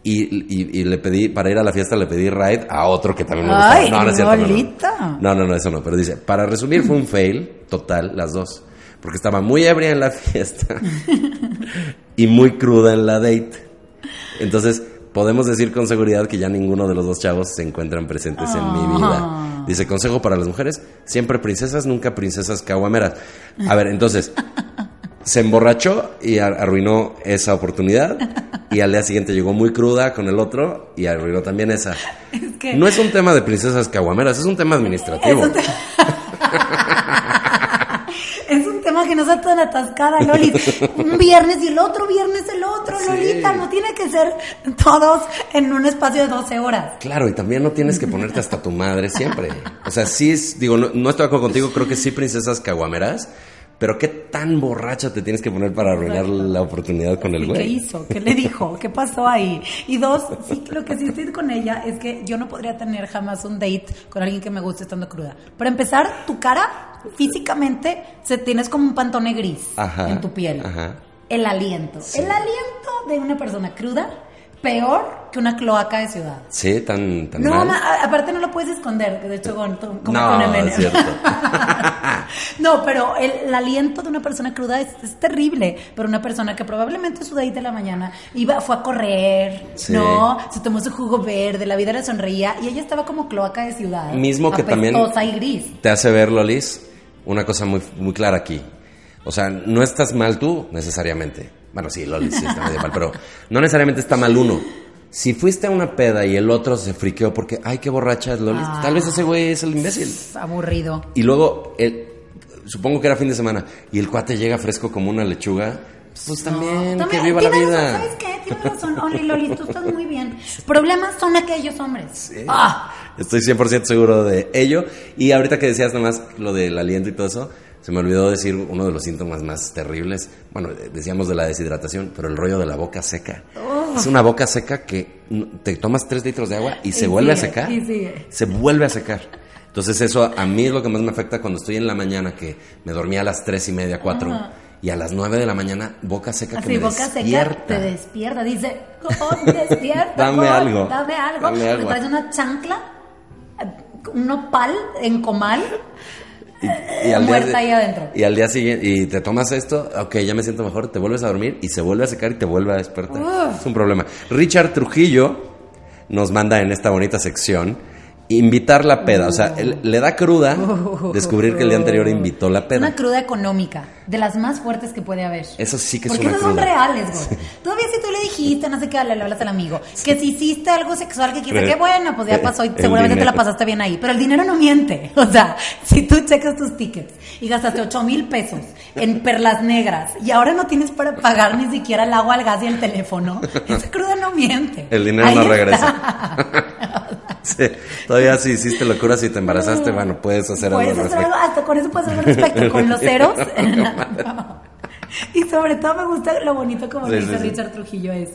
Y, y- y le pedí, para ir a la fiesta, le pedí ride a otro que también me gustaba. Ay, no, no es cierto. no, no. Lolita. No, no, no, eso no. Pero dice, para resumir, fue un fail total, las dos. Porque estaba muy ebria en la fiesta [laughs] y muy cruda en la date. Entonces, podemos decir con seguridad que ya ninguno de los dos chavos se encuentran presentes en mi vida. Dice, consejo para las mujeres, siempre princesas, nunca princesas caguameras. A ver, entonces, [laughs] se emborrachó y ar- arruinó esa oportunidad. Y al día siguiente llegó muy cruda con el otro y arruinó también esa. [laughs] Es que- No es un tema de princesas caguameras, es un tema administrativo. Es un, Tema que no sea tan atascada, Loli. Un viernes y el otro viernes el otro, Lolita. No tiene que ser todos en un espacio de 12 horas. Claro, y también no tienes que ponerte hasta tu madre siempre. O sea, sí es, digo, no, no estoy de acuerdo contigo, creo que sí princesas caguameras, pero qué tan borracha te tienes que poner para arruinar la oportunidad con el ¿Y ¿Qué güey. hizo? ¿Qué le dijo? ¿Qué pasó ahí? Y dos, sí, lo que sí estoy con ella es que yo no podría tener jamás un date con alguien que me guste estando cruda. Para empezar, tu cara físicamente se tienes como un pantone gris Ajá, en tu piel. ajá. El aliento. El aliento de una persona cruda, peor que una cloaca de ciudad. Sí, tan, tan No, mal. ma- a- aparte no lo puedes esconder, de hecho con, No, con Eminem. es cierto. [laughs] no, pero el, el aliento de una persona cruda es, es terrible, pero una persona que probablemente su de la mañana iba, fue a correr, Sí. no, se tomó su jugo verde, la vida le sonreía y ella estaba como cloaca de ciudad. Mismo que también- y gris. Te hace ver, Lolis, una cosa muy, muy clara aquí. O sea, no estás mal tú, necesariamente. Bueno, sí, Lolis sí está medio mal, pero no necesariamente está mal uno. Si fuiste a una peda y el otro se friqueó porque, ay, qué borracha es Lolis, Ah. tal vez ese güey es el imbécil. Aburrido. Y luego, el, supongo que era fin de semana, y el cuate llega fresco como una lechuga, pues también, que viva la vida. razón, ¿Sabes qué? Tienes razón, Oli Loli, tú estás muy bien. Problemas son aquellos hombres. Ah, Estoy 100% seguro de ello. Y ahorita que decías nomás lo del aliento y todo eso, se me olvidó decir uno de los síntomas más terribles. Bueno, eh, decíamos de la deshidratación, pero el rollo de la boca seca. Es una boca seca que te tomas 3 litros de agua y se Y vuelve a sigue, secar. y sigue. Se vuelve a secar. Entonces eso a mí es lo que más me afecta cuando estoy en la mañana, que me dormía a las 3 y media, 4. Y a las 9 de la mañana, boca seca que así, me boca seca, despierta. te despierta. Dice, "Cojón, despierta. Dame cojón, algo, Dame algo. dame algo. Me traes una chancla, un nopal en comal. Y al día muerta ahí adentro. Y al día siguiente, y te tomas esto, ok, ya me siento mejor, te vuelves a dormir y se vuelve a secar y te vuelve a despertar. Uf. Es un problema. Richard Trujillo nos manda en esta bonita sección invitar la peda. O sea, él- le da cruda [laughs] descubrir que el día anterior invitó la peda. Una cruda económica, de las más fuertes que puede haber. Eso sí que es Porque una esas son reales, güey. Todavía si tú le dijiste, no sé qué, le hablas al amigo, que si hiciste algo sexual que Pero- qué bueno, pues ya pasó y el seguramente te la pasaste bien ahí. Pero el dinero no miente. [laughs] O sea, si tú checas tus tickets y gastaste 8 mil pesos en perlas negras y ahora no tienes para pagar ni siquiera el agua, el gas y el teléfono, [laughs] esa cruda no miente. El dinero Ahí no está. regresa. Sí, todavía si hiciste locuras y te embarazaste, bueno, puedes hacer algo Puedes hacer algo, hasta con eso puedes hacer algo al respecto, con los [laughs] ceros. no. [laughs] Y sobre todo me gusta lo bonito como sí, dice sí. Richard Trujillo es,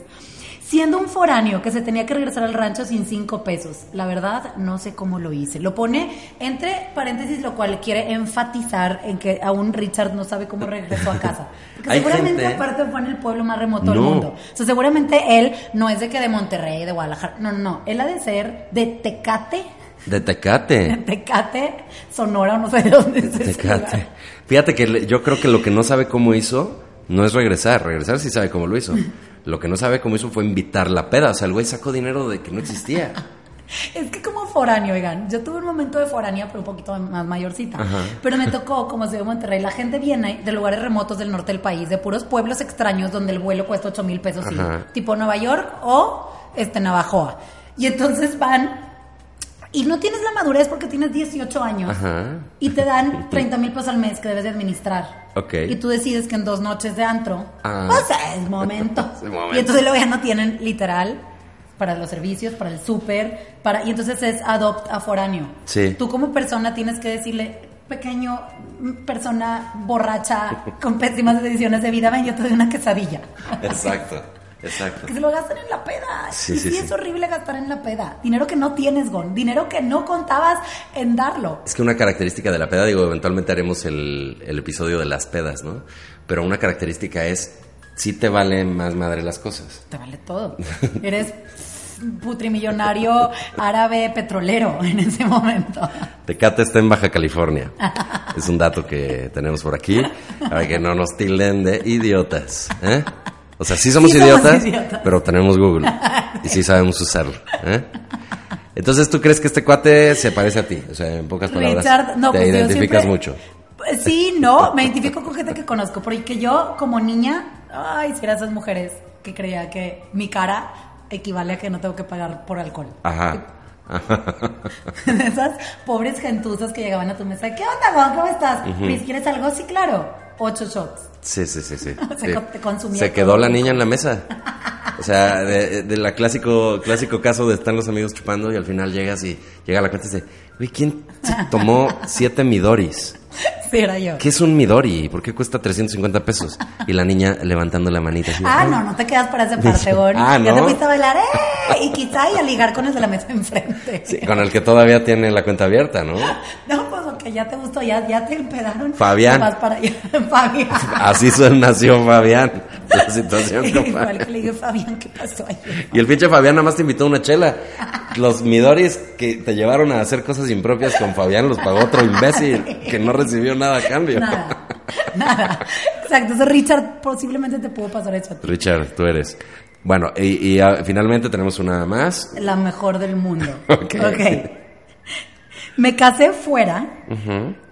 Siendo un foráneo que se tenía que regresar al rancho sin cinco pesos. La verdad, no sé cómo lo hice. Lo pone entre paréntesis, lo cual quiere enfatizar en que aún Richard no sabe cómo regresó a casa. Porque seguramente gente- aparte fue en el pueblo más remoto del mundo. O sea, seguramente él no es de que de Monterrey, de Guadalajara. No, no, no. Él ha de ser de Tecate. De Tecate. [laughs] Tecate, Sonora, o no sé de dónde es Tecate. Fíjate que yo creo que lo que no sabe cómo hizo no es regresar. Regresar sí sabe cómo lo hizo. [laughs] Lo que no sabe cómo hizo fue invitar la peda. O sea, el güey sacó dinero de que no existía. [laughs] Es que como foráneo, oigan, yo tuve un momento de foránea, pero un poquito más mayorcita. Ajá. Pero me tocó, como se ve en Monterrey, la gente viene de lugares remotos del norte del país, de puros pueblos extraños donde el vuelo cuesta 8 mil pesos, Ajá. tipo Nueva York o este Navajoa. Y entonces van y no tienes la madurez porque tienes 18 años Ajá. y te dan [laughs] 30 mil pesos al mes que debes de administrar. Ok. Y tú decides que en dos noches de antro, Ah. pues es momento. [laughs] Es momento. Y entonces luego ya no tienen literal para los servicios, para el súper, para y entonces es adopt a foráneo. Sí. Tú como persona tienes que decirle, pequeño mm, persona borracha [laughs] con pésimas decisiones de vida, ven, yo te doy una quesadilla. Exacto. Exacto. Que se lo gastan en la peda. Sí, y sí, sí, es horrible gastar en la peda. Dinero que no tienes, Gon. Dinero que no contabas en darlo. Es que una característica de la peda, digo, eventualmente haremos el, el episodio de las pedas, ¿no? Pero una característica es, sí te vale más madre las cosas. Te vale todo. Eres putrimillonario árabe petrolero en ese momento. Tecate está en Baja California. Es un dato que tenemos por aquí, para que no nos tilden de idiotas. ¿eh? O sea, sí somos, Sí somos idiotas, pero tenemos Google y sí sabemos usarlo. ¿eh? Entonces, ¿tú crees que este cuate se parece a ti? O sea, en pocas palabras, Richard, no, te pues identificas siempre- mucho. Sí, no, me identifico con gente que conozco, porque yo como niña, ay, si era esas mujeres que creía que mi cara equivale a que no tengo que pagar por alcohol. Ajá. [laughs] De esas pobres gentuzas que llegaban a tu mesa, ¿qué onda, Gon? ¿Cómo estás? ¿quieres algo? Sí, claro. Ocho shots. Sí, sí, sí, sí. [laughs] Se sí. Se quedó la niña en la mesa. O sea, de, de la clásico, clásico caso de están los amigos chupando y al final llegas y llega la cuenta y dice, güey, ¿quién tomó siete Midoris? Sí, era yo. ¿Qué es un Midori? ¿Por qué cuesta 350 pesos? Y la niña levantando la manita así. Ah, no, no te quedas para esa parte, Gon. Ah, Ya ¿no? te fuiste a bailar, ¡eh! Y quizá y a ligar con el de la mesa enfrente. Sí, con el que todavía tiene la cuenta abierta, ¿no? [laughs] No, pues porque ya te gustó, ya, ya te empedaron. Fabián. Vas para allá. [laughs] Fabián. Así nació Fabián. [laughs] La situación con Igual que le dije, Fabián, ¿qué pasó ayer? Y el pinche Fabián nada más te invitó a una chela. Los Midoris que te llevaron a hacer cosas impropias con Fabián los pagó otro imbécil que no recibió nada a cambio. Nada, nada. Exacto, entonces Richard posiblemente te pudo pasar eso a ti. Richard, tú eres. Bueno, y, y, ah, finalmente tenemos una más. La mejor del mundo. [laughs] Ok. ok. Me casé fuera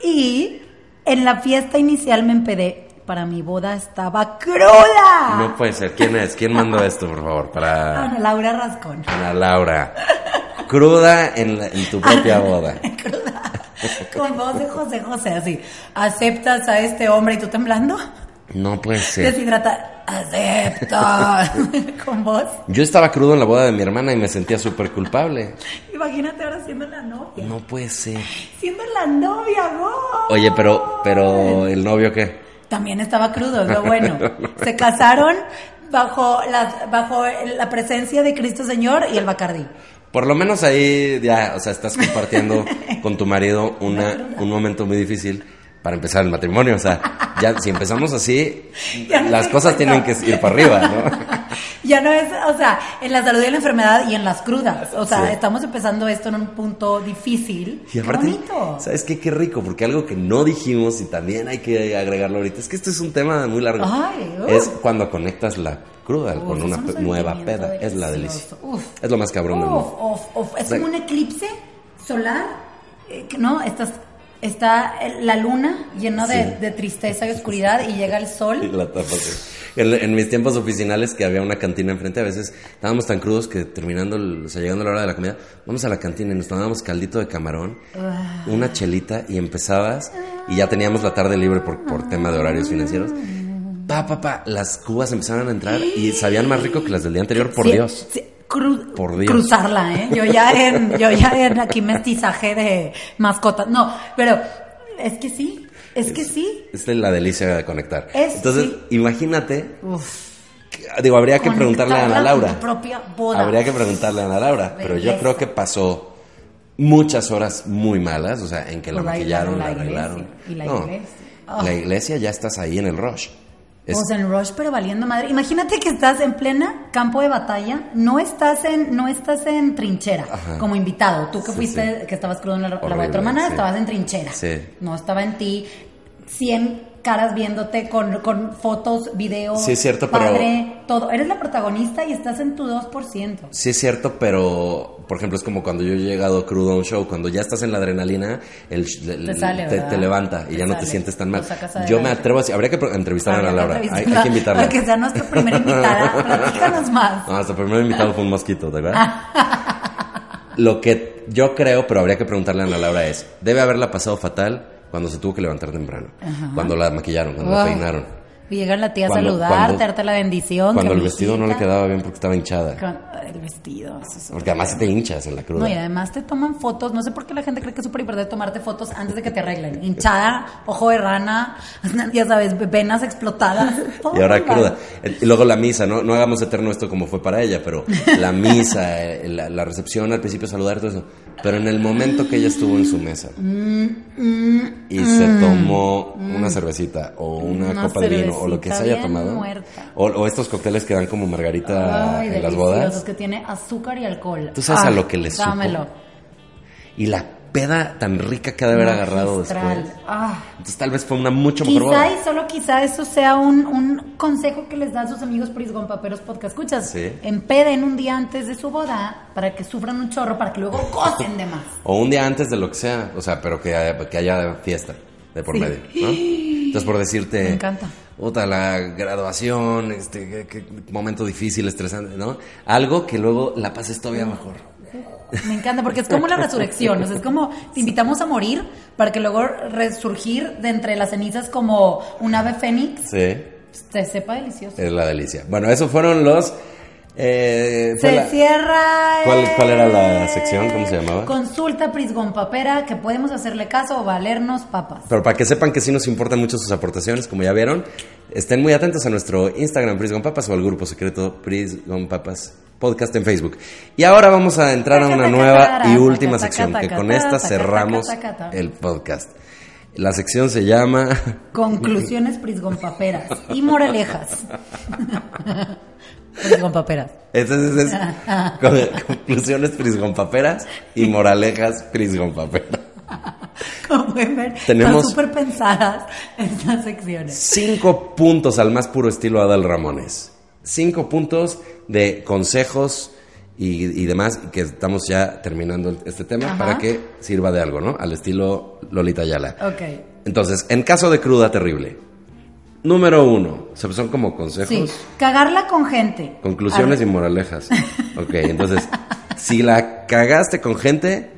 y en la fiesta inicial me empedé. Para mi boda estaba cruda. No puede ser. ¿Quién es? ¿Quién mandó esto, por favor? Para Ana Laura Rascón. Ana Laura. Cruda en, la- en tu propia [laughs] boda. Cruda. Con voz de José José, así. ¿Aceptas a este hombre y tú temblando? No puede ser. Deshidrata. Acepta. [laughs] Con voz. Yo estaba crudo en la boda de mi hermana y me sentía súper culpable. Imagínate ahora siendo la novia. No puede ser. Siendo la novia, ¿no? Oye, pero, pero, ¿el novio qué? También estaba crudo, es lo bueno. [laughs] Se casaron bajo la, bajo la presencia de Cristo Señor y el Bacardí. Por lo menos ahí ya, o sea, estás compartiendo [laughs] con tu marido una, un momento muy difícil para empezar el matrimonio. O sea, ya si empezamos así, [laughs] no las cosas tienen que ir para arriba, ¿no? [laughs] Ya no es, o sea, en la salud y en la enfermedad y en las crudas. O sea, Sí. estamos empezando esto en un punto difícil. Y Qué aparte, bonito. ¿sabes qué? Qué rico, porque algo que no dijimos y también hay que agregarlo ahorita, es que este es un tema muy largo. Ay, uf. es cuando conectas la cruda Uf, con una nueva peda. Es la delicia. delicioso. Uf. Es lo más cabrón del Uf, mundo. uf, uf. Es como un eclipse solar, eh, ¿no? Estás, está la luna llena de, Sí. de tristeza y oscuridad y llega el Y sol. la tapa, sí. En, en mis tiempos oficinales, que había una cantina enfrente, a veces estábamos tan crudos que terminando, el- o sea, llegando la hora de la comida, vamos a la cantina y nos tomábamos caldito de camarón, Ah. una chelita y empezabas y ya teníamos la tarde libre por, por tema de horarios financieros. Pa, pa, pa, las cubas empezaron a entrar y sabían más rico que las del día anterior, por Sí, Dios. sí, cru- Por Dios. Cruzarla, ¿eh? Yo ya [laughs] en, yo ya en aquí mestizaje de mascotas. No, pero es que sí, es que sí. Esta es la delicia de conectar. Es- Entonces, sí. imagínate Uf. Digo, habría que preguntarle a Ana Laura. tu propia boda. Habría que preguntarle a Ana Laura, pero yo creo que pasó muchas horas muy malas, o sea, en que la maquillaron, la arreglaron. y la No, iglesia. Ah. La iglesia ya estás ahí en el rush. Es- Pues en Rush, pero valiendo madre. Imagínate que estás en plena campo de batalla, no estás en, no estás en trinchera Ajá. como invitado. Tú que Sí, fuiste, sí. que estabas crudo en la, la Horrible, tu hermana, sí. estabas en trinchera. Sí. No estaba en ti 100 caras viéndote con, con fotos, videos. Sí, es cierto, pero- padre, todo. Eres la protagonista y estás en tu 2%. Sí es cierto, pero por ejemplo es como cuando yo he llegado crudo a un show, cuando ya estás en la adrenalina, el, el- Te sale, te, ¿verdad? te levanta y Te ya no te sientes tan mal. Yo me atrevo a decir, habría que entrevistar a Ana Laura, hay, que invitarla. Para [laughs] que sea nuestra primera [laughs] invitada. Platícanos más. No, nuestro primer invitado fue un mosquito, ¿de verdad? [laughs] Lo que yo creo, pero habría que preguntarle a Ana Laura es, debe haberla pasado fatal cuando se tuvo que levantar temprano, cuando la maquillaron, cuando la peinaron, Y llega la tía a Cuando- saludarte, cuando- darte la bendición. cuando el vestido no le quedaba bien porque estaba hinchada, Con- el vestido. eso es porque además te hinchas en la cruda. No, y además te toman fotos. No sé por qué la gente cree que es súper importante tomarte fotos antes de que te arreglen. Hinchada, ojo de rana, [laughs] ya sabes, venas explotadas. [laughs] todo Y ahora cruda. Y luego la misa, ¿no? No hagamos eterno esto como fue para ella, pero la misa, [laughs] eh, la, la recepción al principio, saludar, todo eso. Pero en el momento que ella estuvo en su mesa y se tomó una cervecita o una, Una copa de vino o lo que se haya tomado, o, o estos cócteles que dan como margarita Ay, en las bodas, que tiene azúcar y alcohol. ¿Tú sabes a Ah, lo que le supo? Dámelo. y la peda tan rica que ha de haber agarrado después. Ah. Entonces tal vez fue una mucho mejor Quizá boda. y solo quizá eso sea un, un consejo que les da a sus amigos Prisgon Paperos Podcast. Escuchas, Sí. empeden un día antes de su boda para que sufran un chorro, para que luego gocen de más. O un día antes de lo que sea, o sea, pero que haya, que haya fiesta de por Sí. medio, ¿no? Entonces, por decirte... Me encanta. Puta, la graduación, este, qué, qué momento difícil, estresante, ¿no? Algo que luego la pases todavía mejor. Me encanta porque es como la resurrección, o sea, es como te invitamos a morir para que luego resurgir de entre las cenizas como un ave fénix, Sí, te sepa delicioso. es la delicia. Bueno, esos fueron los... eh, Se la- cierra. ¿Cuál- cuál era la sección? ¿Cómo se llamaba? Consulta Prisgon Papera, que podemos hacerle caso o valernos papas. Pero para que sepan que sí nos importan mucho sus aportaciones, como ya vieron, estén muy atentos a nuestro Instagram, Prisgon Papas, o al grupo secreto Prisgon Papas Podcast en Facebook. Y ahora vamos a entrar a una nueva y última sección, que con esta cerramos el podcast. La sección se llama... [laughs] Conclusiones Prisgon Paperas y moralejas. [laughs] Prisgon Paperas. Entonces es [laughs] con- conclusiones Prisgon Paperas y moralejas Prisgon Paperas. [laughs] Como pueden ver, Tenemos- están súper pensadas estas secciones. Cinco puntos al más puro estilo Adal Ramones. Cinco puntos de consejos y, y demás, que estamos ya terminando este tema Ajá. para que sirva de algo, ¿no? Al estilo Lolita Yala. Ok. Entonces, en caso de cruda terrible, número uno, son como consejos, Sí, cagarla con gente. conclusiones y moralejas. [laughs] Ok, entonces, si la cagaste con gente,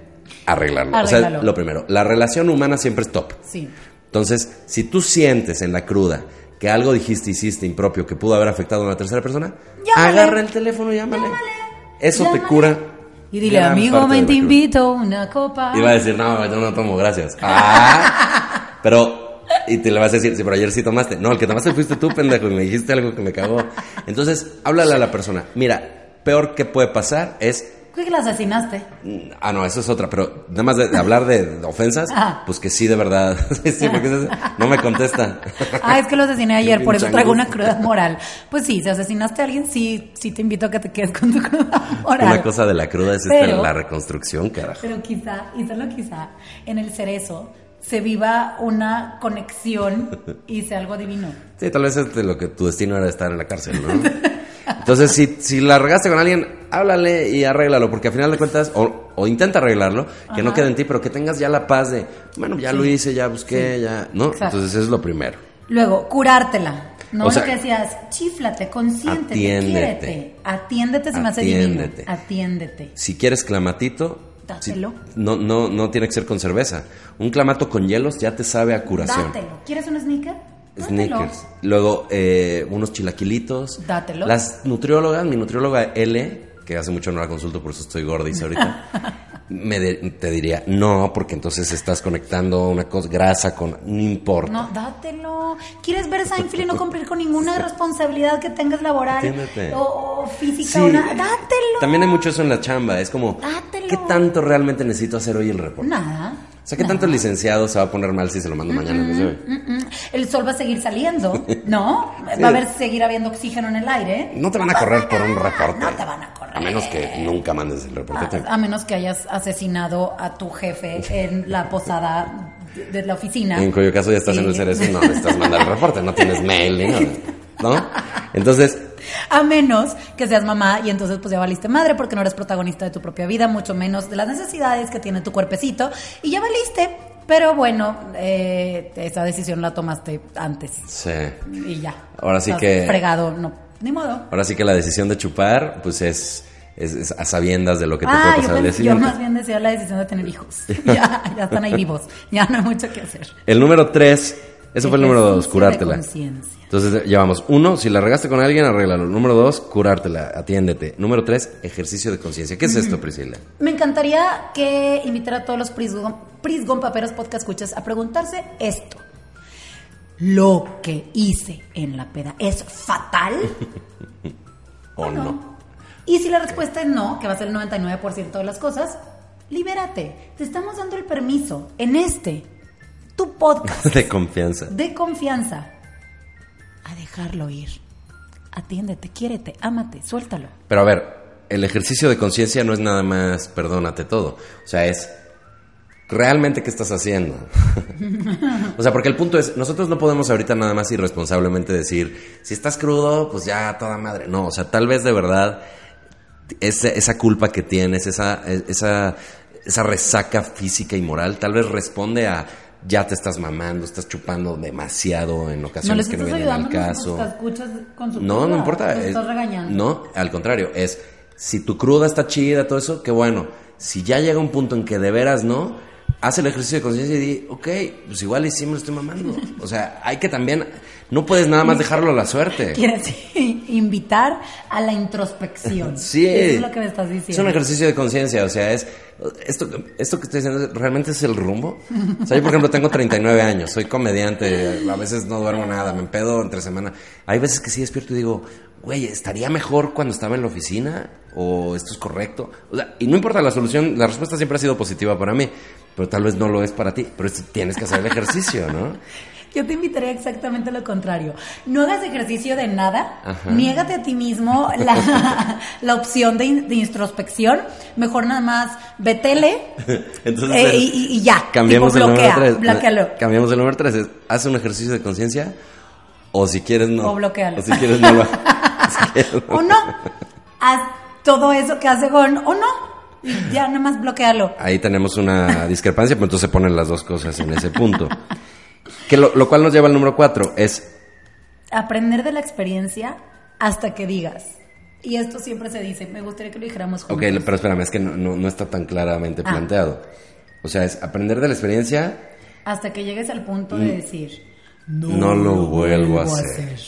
arreglarlo. O sea, lo primero, la relación humana siempre es top. Sí. Entonces, si tú sientes en la cruda que algo dijiste, hiciste impropio que pudo haber afectado a una tercera persona, Llámale. agarra el teléfono y llámale. Eso te cura. Y dile, amigo, me te invito una copa. Iba a decir, no, yo no tomo, gracias. Ah, [laughs] pero, y te le vas a decir, sí, pero ayer sí tomaste. No, el que tomaste fuiste tú, pendejo, y me dijiste algo que me cagó. Entonces, háblale a la persona. Mira, peor que puede pasar es ¿Qué que la asesinaste? Ah, no, eso es otra, pero nada más de, de hablar de, [laughs] ofensas, Ah. pues que sí, de verdad. [laughs] sí, porque no me contesta. Ah, es que lo asesiné [laughs] ayer, por eso traigo una cruda moral. Pues sí, si asesinaste a alguien, sí, sí te invito a que te quedes con tu cruda moral. Una cosa de la cruda es esta, la reconstrucción, carajo. Pero quizá, y solo quizá, en el cerezo se viva una conexión y sea algo divino. Sí, tal vez es de lo que tu destino era estar en la cárcel, ¿no? Entonces, si, si la regaste con alguien, háblale y arréglalo, porque al final de cuentas, o, o intenta arreglarlo, que no quede en ti, pero que tengas ya la paz de, bueno, ya lo hice, ya busqué, ya, ¿no? Exacto. Entonces, eso es lo primero. Luego, curártela. No O sea, lo que decías, chiflate, consiéntete, atiéndete. quiérete. Atiéndete, se me hace divino. Atiéndete. Si quieres clamatito, si- Dátelo. no, no, no tiene que ser con cerveza. Un clamato con hielos ya te sabe a curación. Dátelo. ¿Quieres un sneaker? Dátelo. Snickers. Luego, eh, unos chilaquilitos. Dátelo. Las nutriólogas, mi nutrióloga L, que hace mucho no la consulto, por eso estoy gordis ahorita. [laughs] me de- te diría, no, porque entonces estás conectando una cosa, grasa con... No importa. No, dátelo. ¿Quieres ver Seinfeld y no cumplir con ninguna [laughs] responsabilidad que tengas laboral o, o física? Sí, nada? Dátelo. También hay mucho eso en la chamba. Es como, Dátelo. ¿qué tanto realmente necesito hacer hoy el reporte? Nada. O sea, ¿qué tanto el licenciado se va a poner mal si se lo mando mañana? Mm. El sol va a seguir saliendo, [laughs] ¿no? Sí. Va a haber seguir habiendo oxígeno en el aire. No te van a correr por un reporte. No te van a correr. A menos que nunca mandes el reporte. a menos que hayas asesinado a tu jefe en la posada de, la oficina. En cuyo caso ya estás Sí. en el cerezo y no necesitas mandar el reporte, no tienes mail ni nada. ¿No? [laughs] Entonces, A menos que seas mamá y entonces pues ya valiste madre porque no eres protagonista de tu propia vida, mucho menos de las necesidades que tiene tu cuerpecito y ya valiste. Pero bueno, eh, esa decisión la tomaste antes sí. y ya. Ahora sí que- Fregado, no. Ni modo. Ahora sí que la decisión de chupar, pues es, es, es a sabiendas de lo que te Ah, puede yo, pasar pensé- yo siguiente. más bien decía la decisión de tener hijos. [laughs] ya, ya están ahí vivos. Ya no hay mucho que hacer. El número tres, eso fue el número dos, curártela. Entonces llevamos uno, si la regaste con alguien, arréglalo. Número dos, curártela, atiéndete. Número tres, ejercicio de conciencia. ¿Qué es esto, Priscila? Me encantaría que invitara a todos los Prisgon, Prisgon Paperos Podcast Escuchas a preguntarse esto. ¿Lo que hice en la peda es fatal? [laughs] ¿O no? Y si la respuesta es no, que va a ser el 99% de las cosas, libérate. Te estamos dando el permiso en este, tu podcast [laughs] De confianza. de confianza, a dejarlo ir. Atiéndete, quiérete, ámate, suéltalo. Pero a ver, el ejercicio de conciencia no es nada más perdónate todo. O sea, es realmente qué estás haciendo. [laughs] o sea, porque el punto es, nosotros no podemos ahorita nada más irresponsablemente decir, si estás crudo, pues ya toda madre. No, o sea, tal vez de verdad esa, esa culpa que tienes, esa, esa, esa resaca física y moral, tal vez responde a ya te estás mamando, estás chupando demasiado en ocasiones que no vienen al caso. con su No, no importa. es- estás regañando. No, al contrario, es si tu cruda está chida, todo eso, qué bueno. Si ya llega un punto en que de veras no, haz el ejercicio de conciencia y di, ok, pues igual y sí me lo estoy mamando. [laughs] O sea, hay que también, no puedes nada más dejarlo a la suerte. [laughs] Quieres invitar a la introspección. Sí. Eso es lo que me estás Es diciendo. un ejercicio de conciencia, o sea, es esto, esto que estoy diciendo realmente es el rumbo. O sea, yo por ejemplo tengo 39 años, soy comediante, a veces no duermo nada, me empedo entre semana. Hay veces que sí despierto y digo, güey, estaría mejor cuando estaba en la oficina o esto es correcto. O sea, y no importa la solución, la respuesta siempre ha sido positiva para mí, pero tal vez no lo es para ti, pero es- tienes que hacer el ejercicio, ¿no? [laughs] Yo te invitaría exactamente lo contrario. No hagas ejercicio de nada, Ajá. niégate a ti mismo la, [laughs] la opción de, in- de introspección. Mejor nada más ve tele [laughs] Entonces, eh, y, ya. Cambiamos tipo, el número 3. bloquealo. Cambiamos el número 3. Es, haz un ejercicio de conciencia o si quieres no. O bloquealo. O si quieres no. [laughs] O no, haz todo eso que hace Gon, o no. Y ya nada más bloquealo. Ahí tenemos una discrepancia, pero entonces se ponen las dos cosas en ese punto. Que lo, lo cual nos lleva al número 4. Es, Aprender de la experiencia hasta que digas. Y esto siempre se dice, me gustaría que lo dijéramos ok, juntos. pero espérame, es que no, no- no está tan claramente Ah. planteado. O sea, es aprender de la experiencia, Hasta que llegues al punto de decir, no, lo vuelvo a hacer.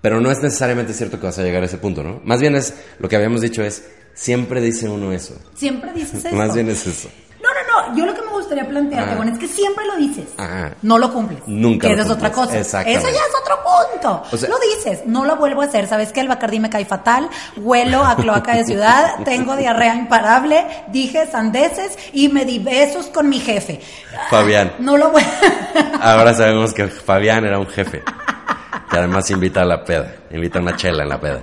Pero no es necesariamente cierto que vas a llegar a ese punto, ¿no? Más bien es, lo que habíamos dicho es, siempre dice uno eso. Siempre dices eso. [laughs] Más bien es eso. No, no, no. Yo lo que gustaría plantearte, Ah. bueno, es que siempre lo dices. Ah. No lo cumples. Nunca Que lo esa es otra cumples. cosa. Eso ya es otro punto. O sea- lo dices. No lo vuelvo a hacer. ¿Sabes que El Bacardí me cae fatal. Huelo a cloaca de ciudad. [laughs] tengo diarrea imparable. Dije sandeces y me di besos con mi jefe. Fabián. No lo vuelvo [laughs] Ahora sabemos que Fabián era un jefe. Que además invita a la peda. Invita a una chela en la peda.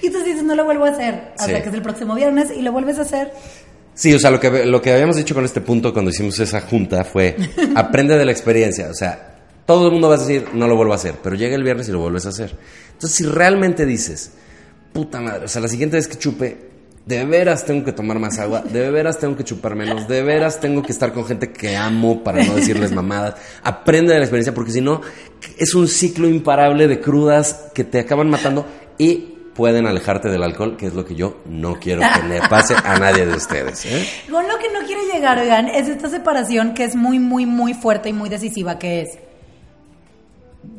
Y entonces dices, no lo vuelvo a hacer. Hasta Sí. que es el próximo viernes y lo vuelves a hacer. Sí, o sea, lo que, lo que habíamos dicho con este punto cuando hicimos esa junta fue, [laughs] aprende de la experiencia. O sea, todo el mundo va a decir, no lo vuelvo a hacer, pero llega el viernes y lo vuelves a hacer. Entonces, si realmente dices, puta madre, o sea, la siguiente vez que chupe, de veras tengo que tomar más agua, de veras tengo que chupar menos, de veras tengo que estar con gente que amo para no decirles mamadas. Aprende de la experiencia, porque si no, es un ciclo imparable de crudas que te acaban matando y pueden alejarte del alcohol, que es lo que yo no quiero que le pase a nadie de ustedes. ¿eh? Con lo que no quiere llegar, oigan, es esta separación que es muy, muy, muy fuerte y muy decisiva, que es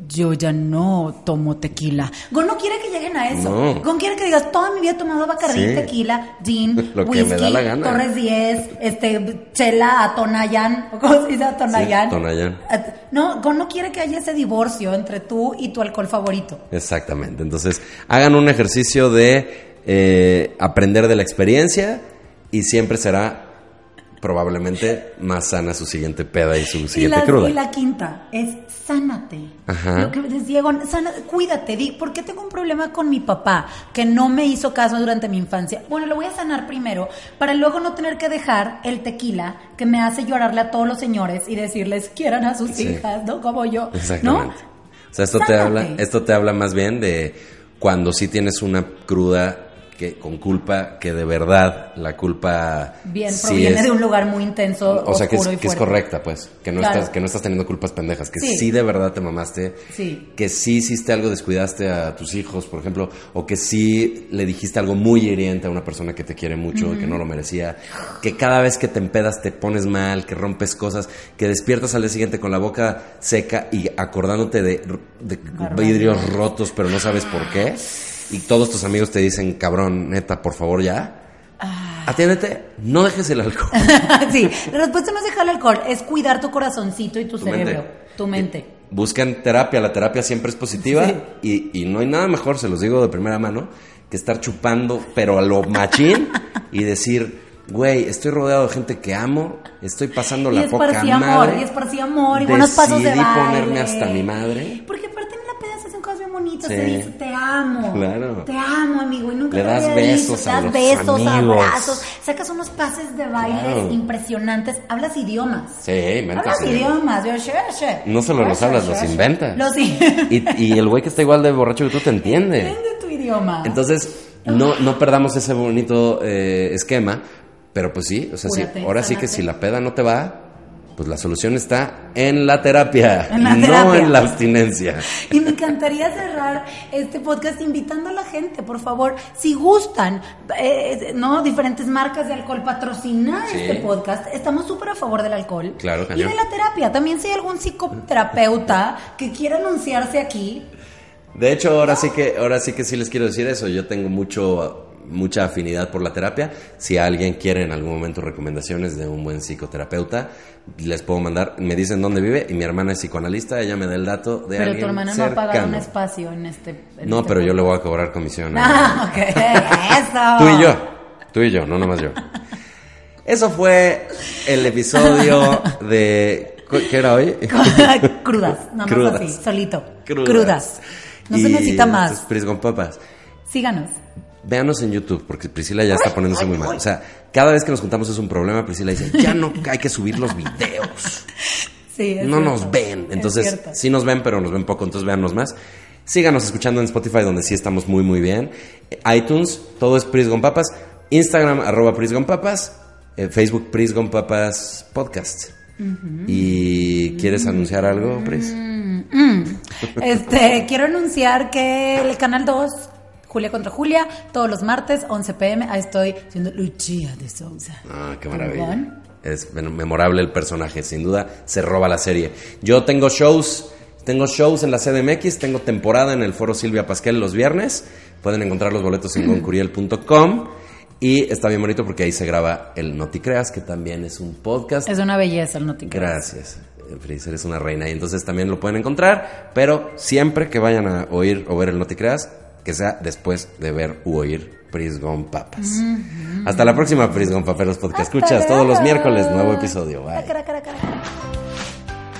yo ya no tomo tequila. Gon no quiere que lleguen a eso. No. Gon quiere que digas, toda mi vida he tomado Bacardí, Sí. tequila, gin, [laughs] Lo que whisky, me da la gana. Torres 10, este, chela, atonayan, [laughs] ¿o ¿cómo se dice atonayan? Sí, Tonayán. At- No, Gon no quiere que haya ese divorcio entre tú y tu alcohol favorito. Exactamente. Entonces, hagan un ejercicio de eh, aprender de la experiencia y siempre será probablemente más sana su siguiente peda y su Y siguiente la, cruda. y la quinta es sánate. Ajá. Lo que decía Gon, sana- cuídate. Di, ¿por qué tengo un problema con mi papá que no me hizo caso durante mi infancia? Bueno, lo voy a sanar primero para luego no tener que dejar el tequila que me hace llorarle a todos los señores y decirles quieran a sus Sí. hijas, ¿no? Como yo. Exactamente. ¿No? O sea, esto te habla, esto te habla más bien de cuando sí tienes una cruda que con culpa, que de verdad la culpa Bien, sí proviene es- de un lugar muy intenso, o sea que es, que correcta, pues, que no Claro. estás que no estás teniendo culpas pendejas, que Sí. sí, de verdad te mamaste, Sí. que sí hiciste algo, descuidaste a tus hijos, por ejemplo, o que sí le dijiste algo muy hiriente a una persona que te quiere mucho y que no lo merecía, que cada vez que te empedas te pones mal, que rompes cosas, que despiertas al día siguiente con la boca seca y acordándote de, de vidrios rotos, pero no sabes por qué, y todos tus amigos te dicen, cabrón, neta, por favor ya. Atiéndete, no dejes el alcohol. [laughs] sí, la respuesta no es dejar el alcohol, es cuidar tu corazoncito y tu, Tu cerebro, mente. tu mente. Buscan terapia, la terapia siempre es positiva Sí. y, y no hay nada mejor, se los digo de primera mano, que estar chupando, pero a lo machín y decir, güey, estoy rodeado de gente que amo, estoy pasando Y la poca amor, madre. y esparcí amor, y buenos pasos de Decidí baile. ponerme hasta mi madre. Porque aparte en la peda bonitas, Sí. se dice, te amo. Claro. Te amo, amigo, y nunca Le das había besos dicho, a das los besos, amigos. abrazos, sacas unos pases de baile Claro. impresionantes, hablas idiomas. Sí, inventas Hablas idiomas. No solo los hablas, los inventas. Los Y, y el güey que está igual de borracho que tú te entiende. Entiende tu idioma. Entonces, no, no perdamos ese bonito eh, esquema, pero pues sí, o sea, sí, ahora sí que si la peda no te va, pues la solución está en la terapia, En la no en la abstinencia. Y me encantaría cerrar este podcast invitando a la gente, por favor, si gustan, eh, ¿no? Diferentes marcas de alcohol patrocinar Sí. este podcast. Estamos súper a favor del alcohol. Claro, Y cañón. de la terapia. También si hay algún psicoterapeuta que quiera anunciarse aquí. De hecho, ahora sí que ahora sí que sí les quiero decir eso, yo tengo mucho mucha afinidad por la terapia. Si alguien quiere en algún momento recomendaciones de un buen psicoterapeuta, les puedo mandar, me dicen dónde vive y mi hermana es psicoanalista, ella me da el dato de Pero alguien tu hermana no ha pagado un espacio en este. en No, este pero yo le voy a cobrar comisión. Ah, ok. Eso. [laughs] Tú y yo. Tú y yo, no nomás yo. Eso fue el episodio [laughs] de. ¿Qué era hoy? [laughs] Crudas, nada más así, solito. Crudas. Crudas. No se necesita más. Pris con papas. Síganos. Véanos en YouTube, porque Priscila ya está poniéndose muy mal. O sea, cada vez que nos juntamos es un problema. Priscila dice: Ya no hay que subir los videos. [laughs] Sí, no cierto. nos ven. Es Entonces, sí nos ven, pero nos ven poco, entonces véannos más. Síganos escuchando en Spotify, donde sí estamos muy, muy bien. Eh, iTunes, todo es Pris con Papas. Instagram, arroba Pris con Papas. Eh, Facebook, Pris con Papas Podcast. ¿Y quieres anunciar algo, Pris? Este, quiero anunciar que el canal 2, Julia contra Julia, todos los martes, 11 pm, ahí estoy siendo Lucia de Sousa. Ah, qué maravilla. Perdón. Es memorable el personaje, sin duda se roba la serie. Yo tengo shows, tengo shows en la CDMX, tengo temporada en el Foro Silvia Pasquel los viernes. Pueden encontrar los boletos en [clears throat] goncuriel.com y está bien bonito porque ahí se graba el Noticreas, que también es un podcast. Es una belleza el Notting Hill. Gracias. Fris, eres una reina y entonces también lo pueden encontrar, pero siempre que vayan a oír o ver el Noticreas, que sea después de ver u oír Prisgon Papas. Hasta la próxima Prisgon Paperos Podcast. Hasta Escuchas todos los miércoles, nuevo episodio. Bye.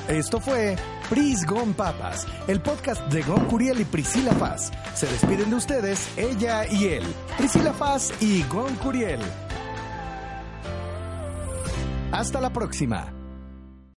Esto fue Pris Gon Papas, el podcast de Gon Curiel y Priscila Paz. Se despiden de ustedes, ella y él, Priscila Paz y Gon Curiel. Hasta la próxima.